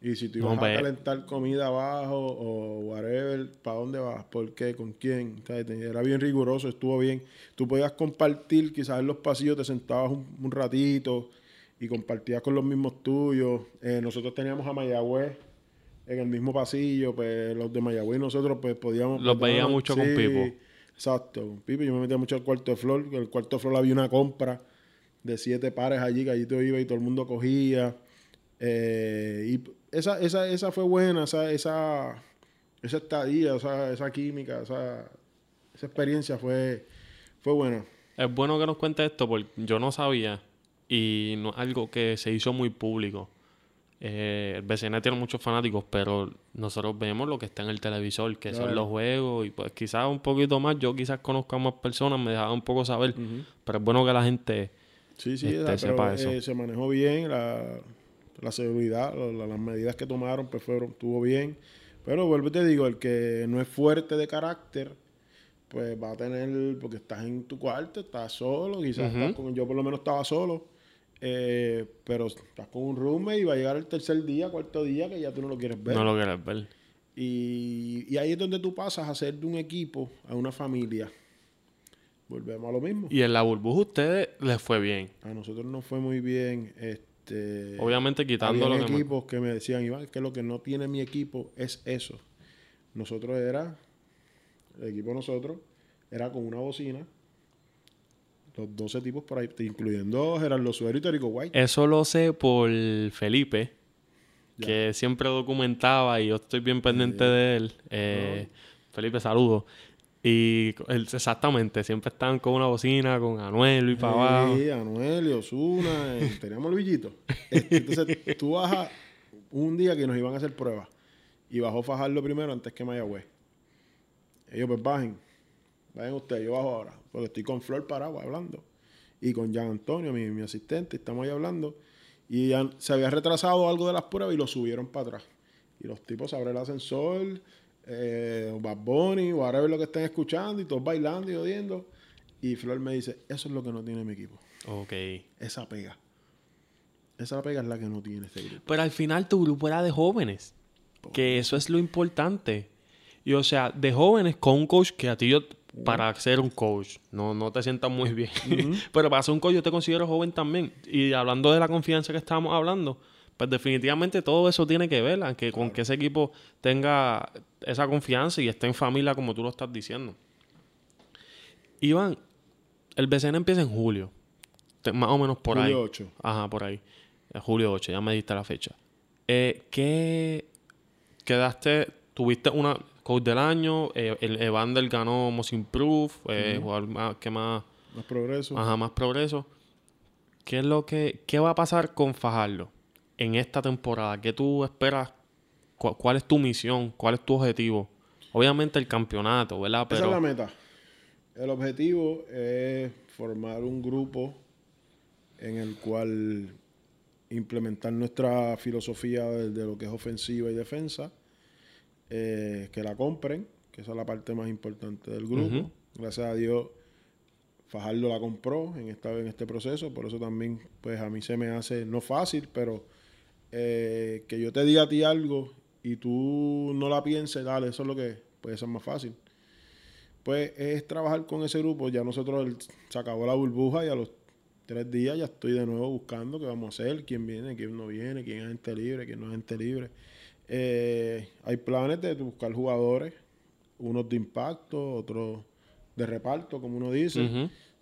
Y si tú ibas No, a calentar comida abajo o whatever, ¿para dónde vas? ¿Por qué? ¿Con quién? Era bien riguroso, estuvo bien. Tú podías compartir, quizás en los pasillos te sentabas un, un ratito y compartías con los mismos tuyos. Eh, nosotros teníamos a Mayagüez en el mismo pasillo, pues los de Mayagüez nosotros pues podíamos... Los veía mucho con Pipo. Exacto, con Pipo. Yo me metía mucho al cuarto de flor, que el cuarto de flor había una compra de siete pares allí, que allí te iba y todo el mundo cogía. Eh, y esa, esa, esa fue buena, esa, esa, esa estadía, esa, esa química, esa, esa experiencia fue, fue buena. Es bueno que nos cuente esto porque yo no sabía y no algo que se hizo muy público. eh, el BCN tiene muchos fanáticos, pero nosotros vemos lo que está en el televisor, que son los juegos, y pues quizás un poquito más, yo quizás conozca a más personas, me dejaba un poco saber, pero es bueno que la gente... Sí, sí, Este, sepa pero, eso. eh, se manejó bien, la, la seguridad, la- la- las medidas que tomaron, pues fueron, estuvo bien. Pero vuelvo y te digo, el que no es fuerte de carácter, pues va a tener, porque estás en tu cuarto, estás solo, quizás estás con, yo por lo menos estaba solo, eh, pero estás con un roommate y va a llegar el tercer día, cuarto día, que ya tú no lo quieres ver. No lo quieres ver. Y, y ahí es donde tú pasas a ser de un equipo a una familia. Volvemos a lo mismo. Y en la burbuja a ustedes les fue bien. A nosotros nos fue muy bien. Este, Obviamente quitando habían lo que... me- equipos que me decían, Iván, es que lo que no tiene mi equipo es eso. Nosotros era, el equipo de nosotros, era con una bocina, los 12 tipos por ahí, incluyendo Gerardo Suero y Terico White. Eso lo sé por Felipe, que siempre documentaba y yo estoy bien pendiente de él. Eh, Felipe, saludo. Y exactamente, siempre estaban con una bocina, con Anuel y para abajo. Sí, Anuel y Osuna, eh, teníamos el billito. Este, Entonces, tú bajas un día que nos iban a hacer pruebas y bajó Fajardo primero antes que Mayagüez. Ellos pues bajen, vayan ustedes, yo bajo ahora, porque estoy con Flor Paragua hablando y con Jean Antonio, mi, mi asistente, estamos ahí hablando. Y ya se había retrasado algo de las pruebas y lo subieron para atrás. Y los tipos abren el ascensor, eh, Bad Bunny, whatever lo que estén escuchando, y todos bailando y odiando. Y Flor me dice, eso es lo que no tiene mi equipo. Ok. Esa pega. Esa pega es la que no tiene este grupo. Pero al final tu grupo era de jóvenes. Que eso es lo importante. Y o sea, de jóvenes con un coach que a ti yo, para ser un coach, no, no te sientas muy bien. Pero para ser un coach yo te considero joven también. Y hablando de la confianza que estábamos hablando, pues definitivamente todo eso tiene que ver, aunque con que ese equipo tenga esa confianza y esté en familia como tú lo estás diciendo. Iván, el BCN empieza en julio. Más o menos por ahí. Julio 8. Ajá, por ahí. Eh, julio 8, ya me diste la fecha. Eh, ¿Qué quedaste? ¿Tuviste una coach del año? Eh, el Evander ganó Most Improve. Eh, jugador más, ¿Qué más? Más progreso. Ajá, más progreso. ¿Qué es lo que... ¿Qué va a pasar con Fajardo en esta temporada? ¿Qué tú esperas? ¿Cu- ¿Cuál es tu misión? ¿Cuál es tu objetivo? Obviamente el campeonato, ¿verdad? Esa es Pero... la meta. El objetivo es formar un grupo en el cual implementar nuestra filosofía de, de lo que es ofensiva y defensa, eh, que la compren, que esa es la parte más importante del grupo. Gracias a Dios, Fajardo la compró en, esta, en este proceso, por eso también, pues a mí se me hace, no fácil, pero eh, que yo te diga a ti algo y tú no la pienses, dale, eso es lo que puede ser más fácil. Pues es trabajar con ese grupo. Ya nosotros el- se acabó la burbuja y a los tres días ya estoy de nuevo buscando qué vamos a hacer, quién viene, quién no viene, quién es gente libre, quién no es gente libre. Eh, hay planes de buscar jugadores, unos de impacto, otros de reparto, como uno dice.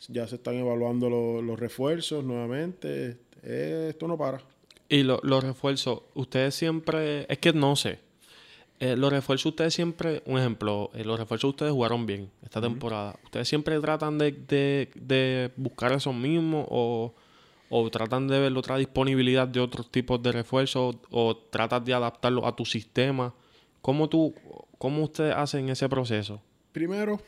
Ya se están evaluando lo- los refuerzos nuevamente. Eh, esto no para. Y lo- los refuerzos, ustedes siempre, es que no sé, Eh, los refuerzos ustedes siempre, un ejemplo, eh, los refuerzos ustedes jugaron bien esta temporada. ¿Ustedes siempre tratan de, de- de buscar esos mismos o, o tratan de ver otra disponibilidad de otros tipos de refuerzos o tratas de adaptarlo a tu sistema? ¿Cómo tú, cómo ustedes hacen ese proceso? Primero,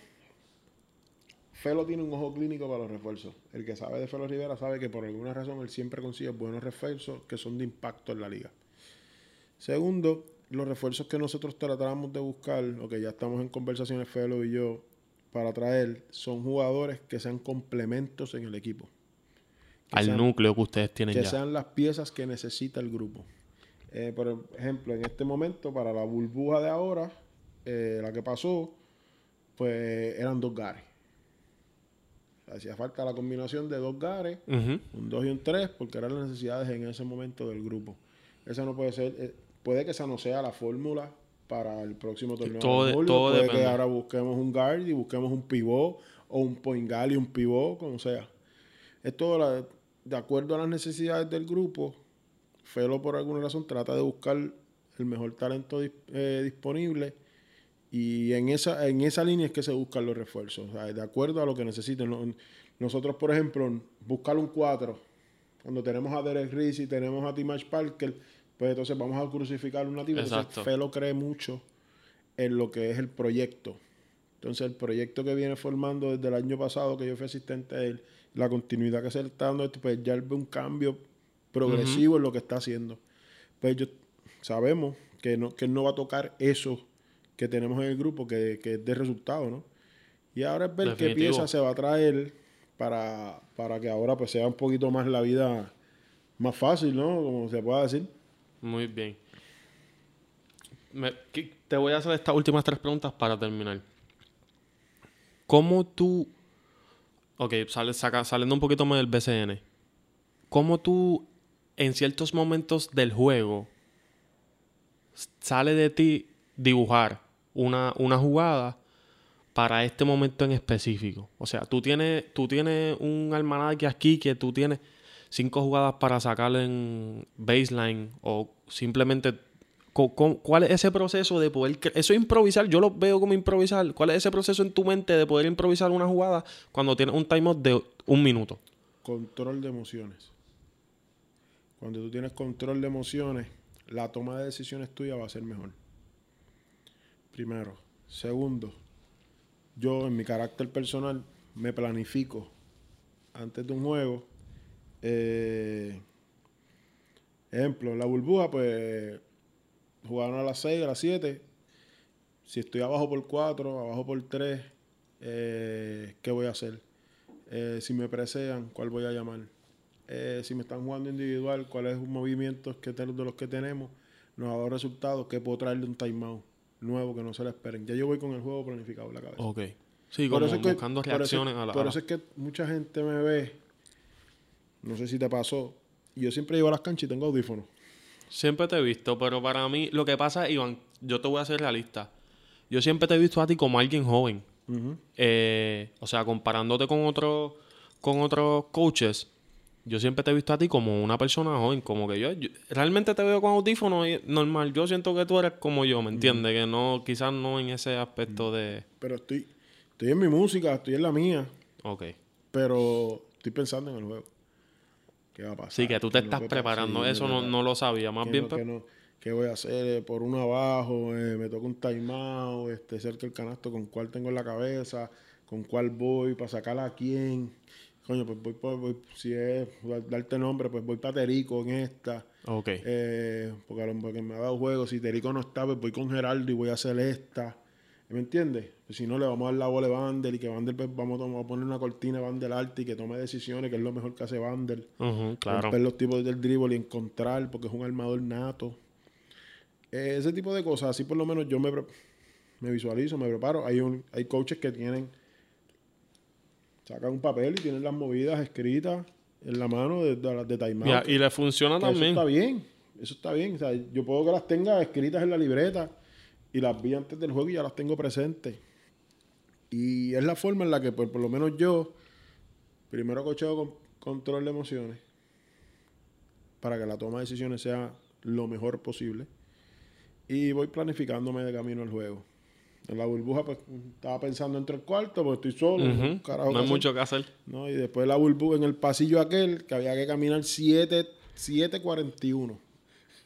Felo tiene un ojo clínico para los refuerzos. El que sabe de Felo Rivera sabe que por alguna razón él siempre consigue buenos refuerzos que son de impacto en la liga. Segundo, los refuerzos que nosotros tratamos de buscar, o que ya estamos en conversaciones Felo y yo, para traer, son jugadores que sean complementos en el equipo. Que Al sean- núcleo que ustedes tienen que ya. sean las piezas que necesita el grupo. Eh, por ejemplo, en este momento, para la burbuja de ahora, eh, la que pasó, pues eran dos gares. Hacía falta la combinación de dos gares, un 2 y un 3, porque eran las necesidades en ese momento del grupo. Esa no puede ser, eh, puede que esa no sea la fórmula para el próximo torneo. Todo de todo puede depende. que ahora busquemos un guard y busquemos un pivot o un point guard y un pivot, como sea. Es todo la- de acuerdo a las necesidades del grupo. Felo, por alguna razón, trata de buscar el mejor talento eh, disponible y en esa, en esa línea es que se buscan los refuerzos, de acuerdo a lo que necesiten. No- Nosotros, por ejemplo, buscar un 4, cuando tenemos a Derek Reese y tenemos a Timash Parker, pues entonces vamos a crucificar un nativo. Entonces. Felo cree mucho en lo que es el proyecto. Entonces, el proyecto que viene formando desde el año pasado, que yo fui asistente de él, la continuidad que se está dando, esto, pues ya él ve un cambio progresivo en lo que está haciendo. Pues yo sabemos que no, que él no va a tocar eso que tenemos en el grupo, que, que es de resultado, ¿no? Y ahora es ver qué pieza se va a traer para, para que ahora pues sea un poquito más la vida más fácil, ¿no? Como se pueda decir. Muy bien. Me- que- te voy a hacer estas últimas tres preguntas para terminar. ¿Cómo tú... Ok, sale, saca- saliendo un poquito más del BCN. ¿Cómo tú, en ciertos momentos del juego, sale de ti dibujar una, una jugada para este momento en específico? O sea, tú tienes, tú tienes un almanaque aquí que tú tienes cinco jugadas para sacar en baseline o simplemente ¿cuál es ese proceso de poder eso es improvisar yo lo veo como improvisar ¿cuál es ese proceso en tu mente de poder improvisar una jugada cuando tienes un timeout de un minuto? Control de emociones. Cuando tú tienes control de emociones, la toma de decisiones tuya va a ser mejor. Primero. Segundo, yo en mi carácter personal me planifico antes de un juego. Eh, ejemplo, la burbuja, pues jugaron a las 6, a las 7. Si estoy abajo por 4, abajo por 3, eh, ¿qué voy a hacer? Eh, si me presean, ¿cuál voy a llamar? Eh, si me están jugando individual, ¿cuáles movimientos que de los que tenemos? Nos ha dado resultados, ¿qué puedo traerle un timeout nuevo que no se le esperen? Ya yo voy con el juego planificado en la cabeza. Ok. Sí, Por como eso es que- buscando eso- reacciones a la... Por eso es que mucha gente me ve, no sé si te pasó, y yo siempre llego a las canchas y tengo audífonos. Siempre te he visto, pero para mí lo que pasa, Iván, yo te voy a ser realista. Yo siempre te he visto a ti como alguien joven. Eh, o sea, comparándote con otros con otros coaches, yo siempre te he visto a ti como una persona joven, como que yo, yo- realmente te veo con audífonos y normal. Yo siento que tú eres como yo, ¿me entiendes? Que no, quizás no en ese aspecto de... Pero estoy, estoy en mi música, estoy en la mía, Ok. pero estoy pensando en el juego. ¿Qué va a pasar? Sí, que tú te ¿Qué no estás preparando. Sí, Eso no, no lo sabía. Más bien, que no, ¿Qué voy a hacer? Eh, por uno abajo, eh, me toca un timeout, este, cerca el canasto, con cuál tengo en la cabeza, con cuál voy, para sacar a quién. Coño, pues voy, por, voy si es darte nombre, pues voy para Terico en esta. ok. Eh, porque, a lo- porque me ha dado juego. Si Terico no está, pues voy con Geraldo y voy a hacer esta. ¿Me entiendes? Pues si no, le vamos a dar la bola de Vandel y que Vandel, pues vamos a, tomar- a poner una cortina de Vandel alta y que tome decisiones, que es lo mejor que hace Vandel Ujú, claro. romper los tipos del dribble y encontrar, porque es un armador nato. Eh, ese tipo de cosas, así por lo menos yo me, me visualizo, me preparo. Hay, un, hay coaches que tienen, sacan un papel y tienen las movidas escritas en la mano de, de, y le funciona Que Eso también. está bien, eso está bien. O sea, yo puedo que las tenga escritas en la libreta y las vi antes del juego y ya las tengo presentes. Y es la forma en la que, pues, por lo menos yo, primero cocheo con control de emociones para que la toma de decisiones sea lo mejor posible. Y voy planificándome de camino al juego. En la burbuja, pues, estaba pensando entre el cuarto, porque estoy solo. Carajo No hay mucho que hacer. ¿no? Y después la burbuja en el pasillo aquel, que había que caminar 7, 7.41.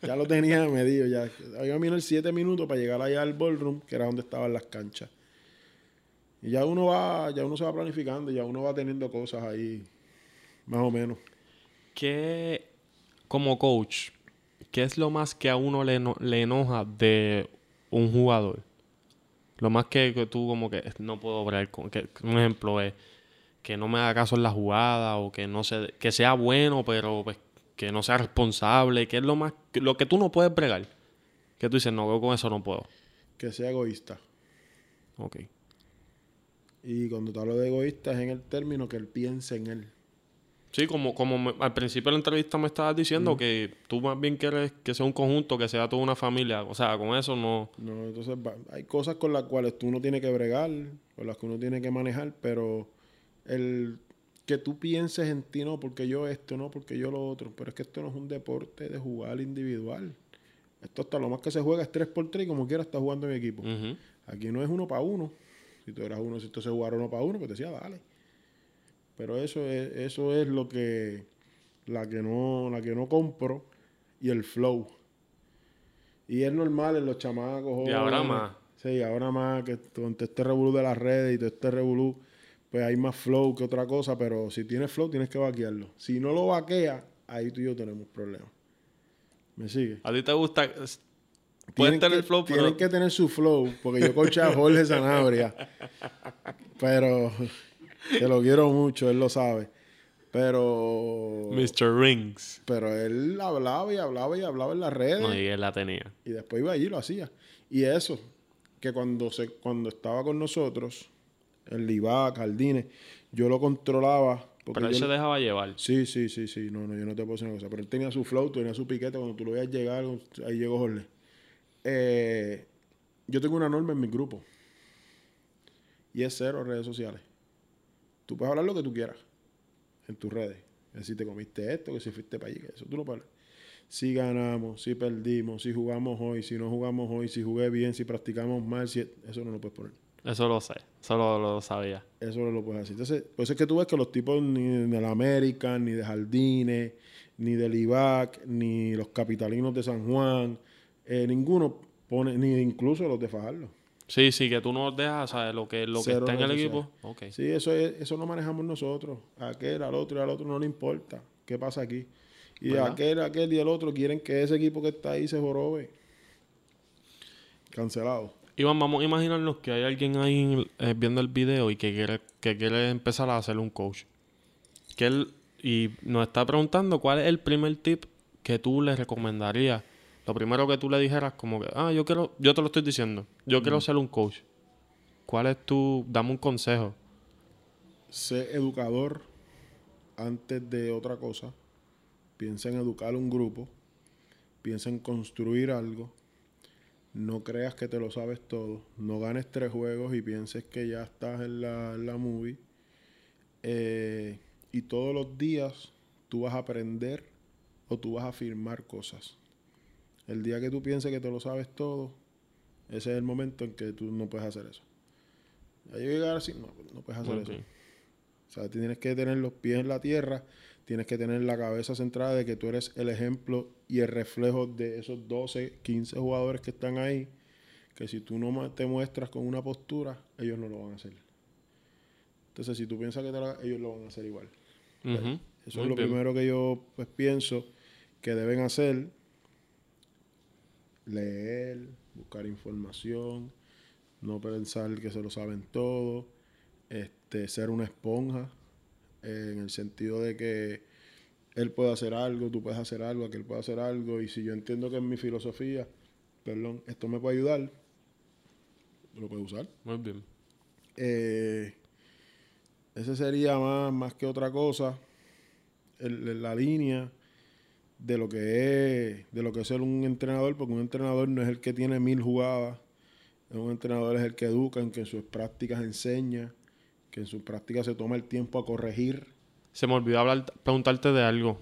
Ya lo tenía medido, ya. Había que caminar 7 minutos para llegar allá al ballroom, que era donde estaban las canchas. Y ya uno va, ya uno se va planificando, ya uno va teniendo cosas ahí, más o menos. ¿Qué, como coach, qué es lo más que a uno le, eno- le enoja de un jugador? Lo más que, que tú como que no puedo bregar con... Que, un ejemplo es que no me haga caso en la jugada o que no se, que sea bueno pero pues, que no sea responsable. ¿Qué es lo más... Lo que tú no puedes bregar? Que tú dices, no, yo con eso no puedo. Que sea egoísta. Ok. Y cuando te hablo de egoísta es en el término que él piense en él. Sí, como, como me- al principio de la entrevista me estabas diciendo que tú más bien quieres que sea un conjunto, que sea toda una familia. O sea, con eso no... No, entonces va- hay cosas con las cuales tú no tienes que bregar, con las que uno tiene que manejar, pero el que tú pienses en ti, no, porque yo esto, no, porque yo lo otro, pero es que esto no es un deporte de jugar individual. Esto hasta lo más que se juega es 3 por 3 y como quiera está jugando mi equipo. Aquí no es uno para uno. Si tú eras uno, si esto se jugara uno para uno, pues te decía, dale. Pero eso es, eso es lo que la que no, la que no compro y el flow. Y es normal en los chamacos. Y ahora más. Sí, ahora más que con este revolú de las redes y todo este revolú, pues hay más flow que otra cosa, pero si tienes flow tienes que vaquearlo. Si no lo vaqueas, ahí tú y yo tenemos problemas. ¿Me sigue? ¿A ti te gusta? Puedes Tienen tener que- flow, pero... Tienen que tener su flow, porque yo coché a Jorge Sanabria. pero te lo quiero mucho, él lo sabe. Pero Mr. Rings. pero él hablaba y hablaba y hablaba en las redes No, y él la tenía. y después iba allí y lo hacía. Y eso, que cuando se cuando estaba con nosotros, el Libac, Jardines, yo lo controlaba. Porque Pero él se dejaba llevar. Sí, sí, sí, sí. No, no, yo no te puedo decir una cosa. Pero él tenía su flow, tenía su piquete. Cuando tú lo veías llegar, ahí llegó Jorge. Eh, yo tengo una norma en mi grupo. Y es cero redes sociales. Tú puedes hablar lo que tú quieras en tus redes. Que si te comiste esto, que si fuiste para allí, que eso tú lo puedes hablar. Si ganamos, si perdimos, si jugamos hoy, si no jugamos hoy, si jugué bien, si practicamos mal, si... eso no lo puedes poner. Eso lo sé. Eso lo, lo sabía. Eso no lo puedes hacer. Entonces, por eso es que tú ves que los tipos ni de la América, ni de Jardines, ni del IVAC, ni los capitalinos de San Juan, eh, ninguno pone, ni incluso los de Fajardo. Sí, sí, que tú no dejas, ¿sabes? Lo que, lo que está en el equipo. sociales. Ok. Sí, eso, es, eso lo manejamos nosotros. Aquel, al otro y al otro no le importa qué pasa aquí. Y ¿Verdad? aquel, aquel y el otro quieren que ese equipo que está ahí se jorobe. Cancelado. Iván, vamos a imaginarnos que hay alguien ahí eh, viendo el video y que quiere, que quiere empezar a hacer un coach. Que él, y nos está preguntando cuál es el primer tip que tú le recomendarías. Lo primero que tú le dijeras como que, ah, yo quiero, yo te lo estoy diciendo, yo quiero ser un coach. ¿Cuál es tu, dame un consejo? Sé educador antes de otra cosa. Piensa en educar un grupo. Piensa en construir algo. No creas que te lo sabes todo. No ganes tres juegos y pienses que ya estás en la, en la movie. Eh, y todos los días tú vas a aprender o tú vas a firmar cosas. El día que tú pienses que te lo sabes todo, ese es el momento en que tú no puedes hacer eso. Ya llegar así, no, no puedes hacer eso. O sea, tienes que tener los pies en la tierra, tienes que tener la cabeza centrada de que tú eres el ejemplo y el reflejo de esos 12, 15 jugadores que están ahí, que si tú no te muestras con una postura, ellos no lo van a hacer. Entonces, si tú piensas que te lo- ellos lo van a hacer igual. Eso Muy es lo bien. primero que yo pues pienso que deben hacer. Leer, buscar información, no pensar que se lo saben todo, este, ser una esponja, eh, en el sentido de que él puede hacer algo, tú puedes hacer algo, aquel puede hacer algo, y si yo entiendo que en mi filosofía, perdón, esto me puede ayudar, lo puedo usar. Muy bien. Eh, ese sería más, más que otra cosa el- la línea de lo que es de lo que es ser un entrenador, porque un entrenador no es el que tiene mil jugadas, un entrenador es el que educa, en que en sus prácticas enseña, que en sus prácticas se toma el tiempo a corregir. Se me olvidó hablar, preguntarte de algo.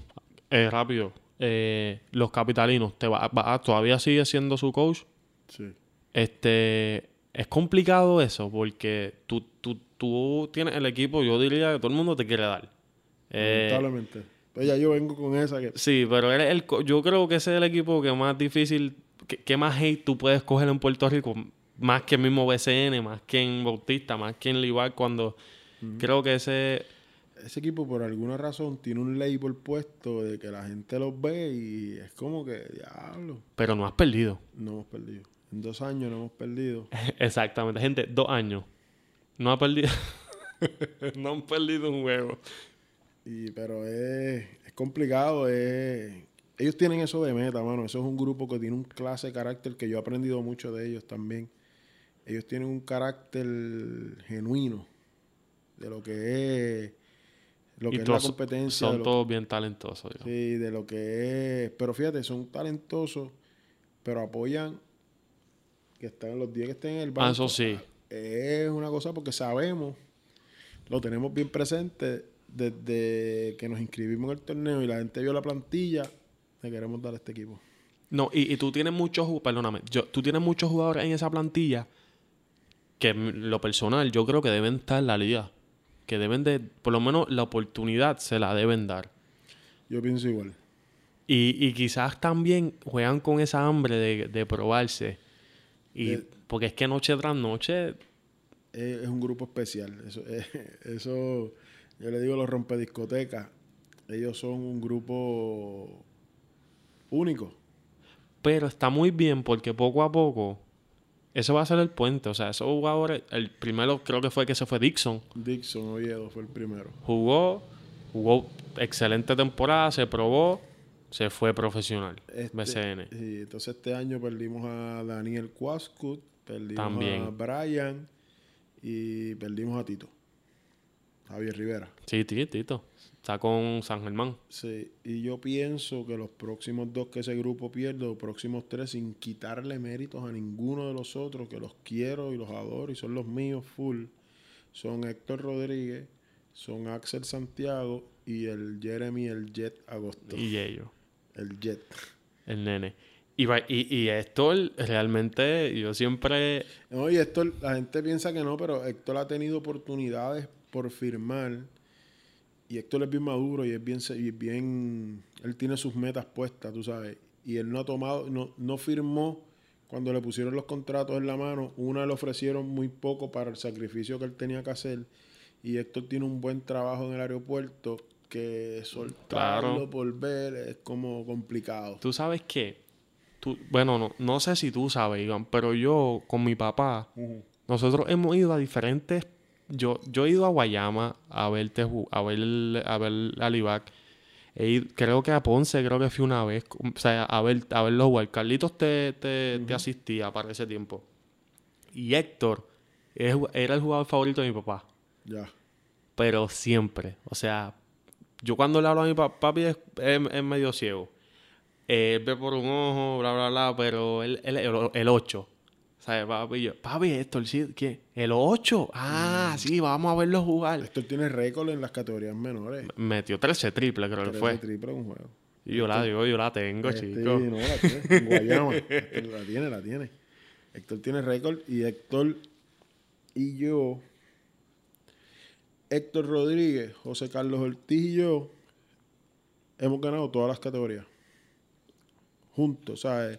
Eh, rápido. Eh, los capitalinos, ¿te va, va- ¿todavía sigue siendo su coach? Sí. Este, es complicado eso porque tú, tú, tú tienes el equipo, yo diría que todo el mundo te quiere dar. Eh, Lamentablemente. Ya yo vengo con esa que sí, pero el, co- yo creo que ese es el equipo que más difícil, que, que más hate tú puedes coger en Puerto Rico, más que el mismo BCN, más que en Bautista, más que en Libar, cuando creo que ese... ese equipo por alguna razón tiene un label puesto de que la gente los ve y es como que, diablo, Pero no has perdido. no hemos perdido. En dos años no hemos perdido. Exactamente, gente, dos años. No ha perdido. no han perdido un juego. Y, pero es, es complicado. es- ellos tienen eso de meta, mano. Eso es un grupo que tiene un clase de carácter que yo he aprendido mucho de ellos también. Ellos tienen un carácter genuino de lo que es lo que y es la competencia. son todos bien talentosos. digamos. sí, de lo que es. Pero fíjate, son talentosos, pero apoyan que están los días que estén en el banco. Ah, eso sí. Es una cosa porque sabemos, lo tenemos bien presente desde que nos inscribimos en el torneo y la gente vio la plantilla, le queremos dar a este equipo. No, y, y tú tienes muchos, perdóname, yo, tú tienes muchos jugadores en esa plantilla que lo personal yo creo que deben estar en la liga. Que deben de, por lo menos la oportunidad se la deben dar. Yo pienso igual. Y, y quizás también juegan con esa hambre de, de probarse. Y De- porque es que noche tras noche, es, es un grupo especial. Eso, eh, eso, yo le digo a los rompediscotecas, ellos son un grupo único. pero está muy bien porque poco a poco eso va a ser el puente. O sea, esos jugadores, el primero creo que fue que se fue Dixon. Dixon Oviedo fue el primero. Jugó, jugó excelente temporada, se probó, se fue profesional. Este, BCN. sí, entonces este año perdimos a Daniel Quascut, perdimos También. a Brian y perdimos a Tito. Javier Rivera. Sí, Tito. Está con San Germán. Sí, y yo pienso que los próximos dos que ese grupo pierde, los próximos tres, sin quitarle méritos a ninguno de los otros, que los quiero y los adoro y son los míos full, son Héctor Rodríguez, son Axel Santiago y el Jeremy el Jet Agosto. Y ellos, El Jet. el nene. Y, y, y Héctor, realmente, yo siempre. No, y Héctor, la gente piensa que no, pero Héctor ha tenido oportunidades por firmar. Y Héctor es bien maduro y es bien, y es bien, él tiene sus metas puestas, tú sabes. Y él no ha tomado, no, no firmó cuando le pusieron los contratos en la mano. Una le ofrecieron muy poco para el sacrificio que él tenía que hacer. Y Héctor tiene un buen trabajo en el aeropuerto que soltarlo Claro. por ver es como complicado. Tú sabes que. Tú, bueno, no, no sé si tú sabes, Iván, pero yo con mi papá, nosotros hemos ido a diferentes. Yo, yo he ido a Guayama a verte a ver, a ver a. He ido- creo que a Ponce, creo que fui una vez. O sea, a ver, a verlo jugar. Carlitos te, te, te asistía para ese tiempo. Y Héctor es- era el jugador favorito de mi papá. Ya. Pero siempre. O sea, yo cuando le hablo a mi papá, papi es, es- es medio ciego. Eh, Él ve por un ojo, bla, bla, bla, pero él, él- el, el 8. ¿Sabes, papi? Yo, papi, esto, el, sí- ¿qué? ¿El 8? Ah, sí, vamos a verlo jugar. Héctor tiene récord en las categorías menores. Metió 13 triple, creo que 13 fue. triple en un juego. Y yo la digo, yo la tengo, Este, chico. no, la tiene. En Guayama. Héctor la tiene, la tiene. Héctor tiene récord y Héctor y yo, Héctor Rodríguez, José Carlos Ortiz y yo, hemos ganado todas las categorías. Juntos, ¿sabes?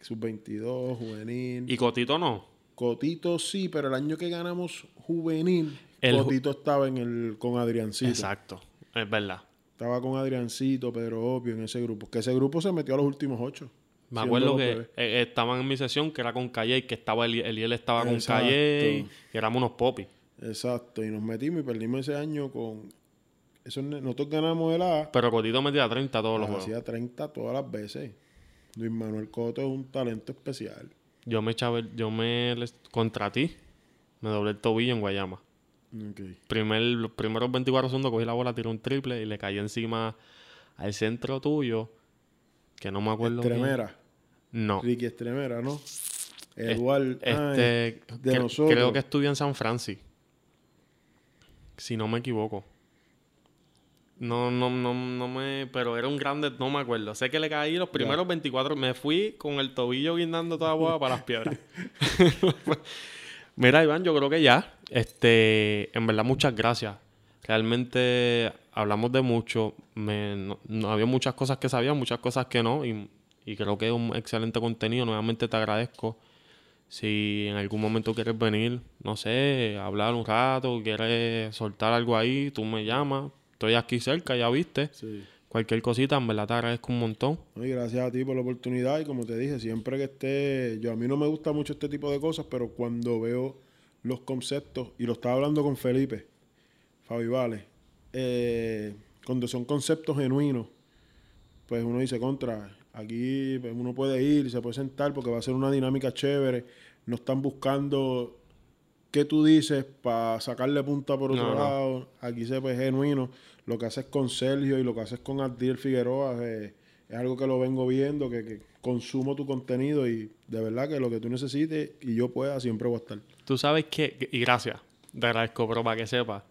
Sub-22, juvenil. Y Cotito no. Cotito sí, pero el año que ganamos juvenil, El ju- Cotito estaba en el con Adriancito. Exacto. Es verdad. Estaba con Adriancito, Pedro Opio en ese grupo. Que ese grupo se metió a los últimos ocho. Me acuerdo que bebés. eh, estaban en mi sesión, que era con Calle, que estaba el, Eliel estaba con Exacto. Calle, y éramos unos popis. Exacto. Y nos metimos y perdimos ese año con... Eso, nosotros ganamos el A. Pero Cotito metía 30 todos los juegos. Hacía 30 todas las veces. Luis Manuel Coto es un talento especial. Yo me echaba, el- yo me contra ti, me doblé el tobillo en Guayama. Ok. Primer, los primeros 24 segundos cogí la bola, tiré un triple y le caí encima al centro tuyo, que no me acuerdo. Estremera. No. Ricky Estremera, ¿no? Eduard. Este, ay, de cre- nosotros. creo que estudia en San Francis. Si no me equivoco. No, no, no, no me. Pero era un grande, no me acuerdo. Sé que le caí los primeros 24. Me fui con el tobillo guindando toda boda para las piedras. Mira, Iván, yo creo que ya. Este, en verdad, muchas gracias. Realmente hablamos de mucho. Me, no, no- había muchas cosas que sabía, muchas cosas que no. Y, y creo que es un excelente contenido. Nuevamente te agradezco. Si en algún momento quieres venir, no sé, hablar un rato, quieres soltar algo ahí, tú me llamas. Estoy aquí cerca, ya viste. Sí. Cualquier cosita, en verdad te agradezco un montón. Y gracias a ti por la oportunidad y como te dije, siempre que esté, yo a mí no me gusta mucho este tipo de cosas, pero cuando veo los conceptos, y lo estaba hablando con Felipe, Fabi Vale, eh, cuando son conceptos genuinos, pues uno dice contra, aquí pues, uno puede ir, se puede sentar porque va a ser una dinámica chévere, no están buscando qué tú dices para sacarle punta por otro No, no. lado, aquí se ve genuino, lo que haces con Sergio y lo que haces con Ardiel Figueroa eh, es algo que lo vengo viendo, que, que consumo tu contenido y de verdad que lo que tú necesites y yo pueda siempre voy a estar. Tú sabes que, y gracias, te agradezco, pero para que sepas,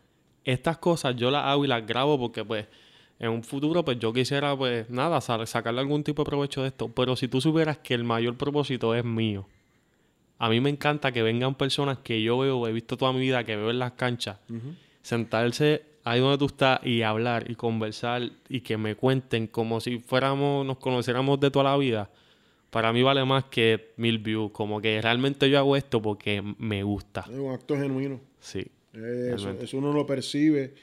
estas cosas yo las hago y las grabo porque pues en un futuro pues yo quisiera pues nada, sa- sacarle algún tipo de provecho de esto, pero si tú supieras que el mayor propósito es mío, a mí me encanta que vengan personas que yo veo, he visto toda mi vida, que veo en las canchas, sentarse ahí donde tú estás y hablar y conversar y que me cuenten como si fuéramos, nos conociéramos de toda la vida, para mí vale más que mil views. Como que realmente yo hago esto porque me gusta. Es un acto genuino. Sí. Eh, eso, eso, uno lo percibe,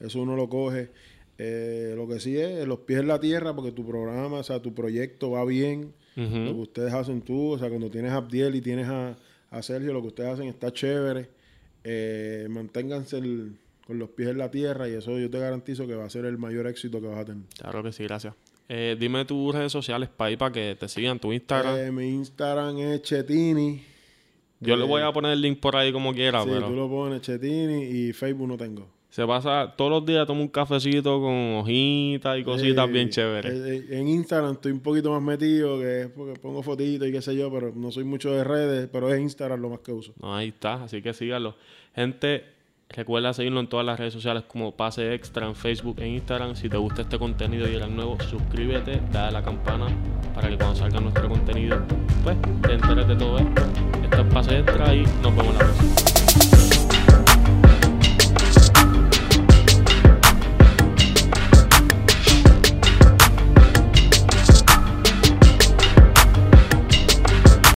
eso uno lo coge. Eh, lo que sí es los pies en la tierra porque tu programa, o sea, tu proyecto va bien. Lo que ustedes hacen tú, o sea, cuando tienes a Abdiel y tienes a, a Sergio, lo que ustedes hacen está chévere. Eh, manténganse con los pies en la tierra y eso yo te garantizo que va a ser el mayor éxito que vas a tener. Claro que sí, gracias. Eh, dime tus redes sociales para ir para que te sigan, tu Instagram. Eh, mi Instagram es Chetini. Yo le voy a poner el link por ahí como quiera, sí, tú lo pones Chetini y Facebook no tengo. Se pasa todos los días, toma un cafecito con hojitas y cositas bien chéveres. En Instagram estoy un poquito más metido, que es porque pongo fotitos y qué sé yo, pero no soy mucho de redes, pero es Instagram lo más que uso. ahí está, así que síganlo. Gente, recuerda seguirlo en todas las redes sociales como Pase Extra en Facebook e Instagram. Si te gusta este contenido y eres nuevo, suscríbete, dale a la campana para que cuando salga nuestro contenido, pues te enteres de todo esto. Esto es Pase Extra y nos vemos la próxima.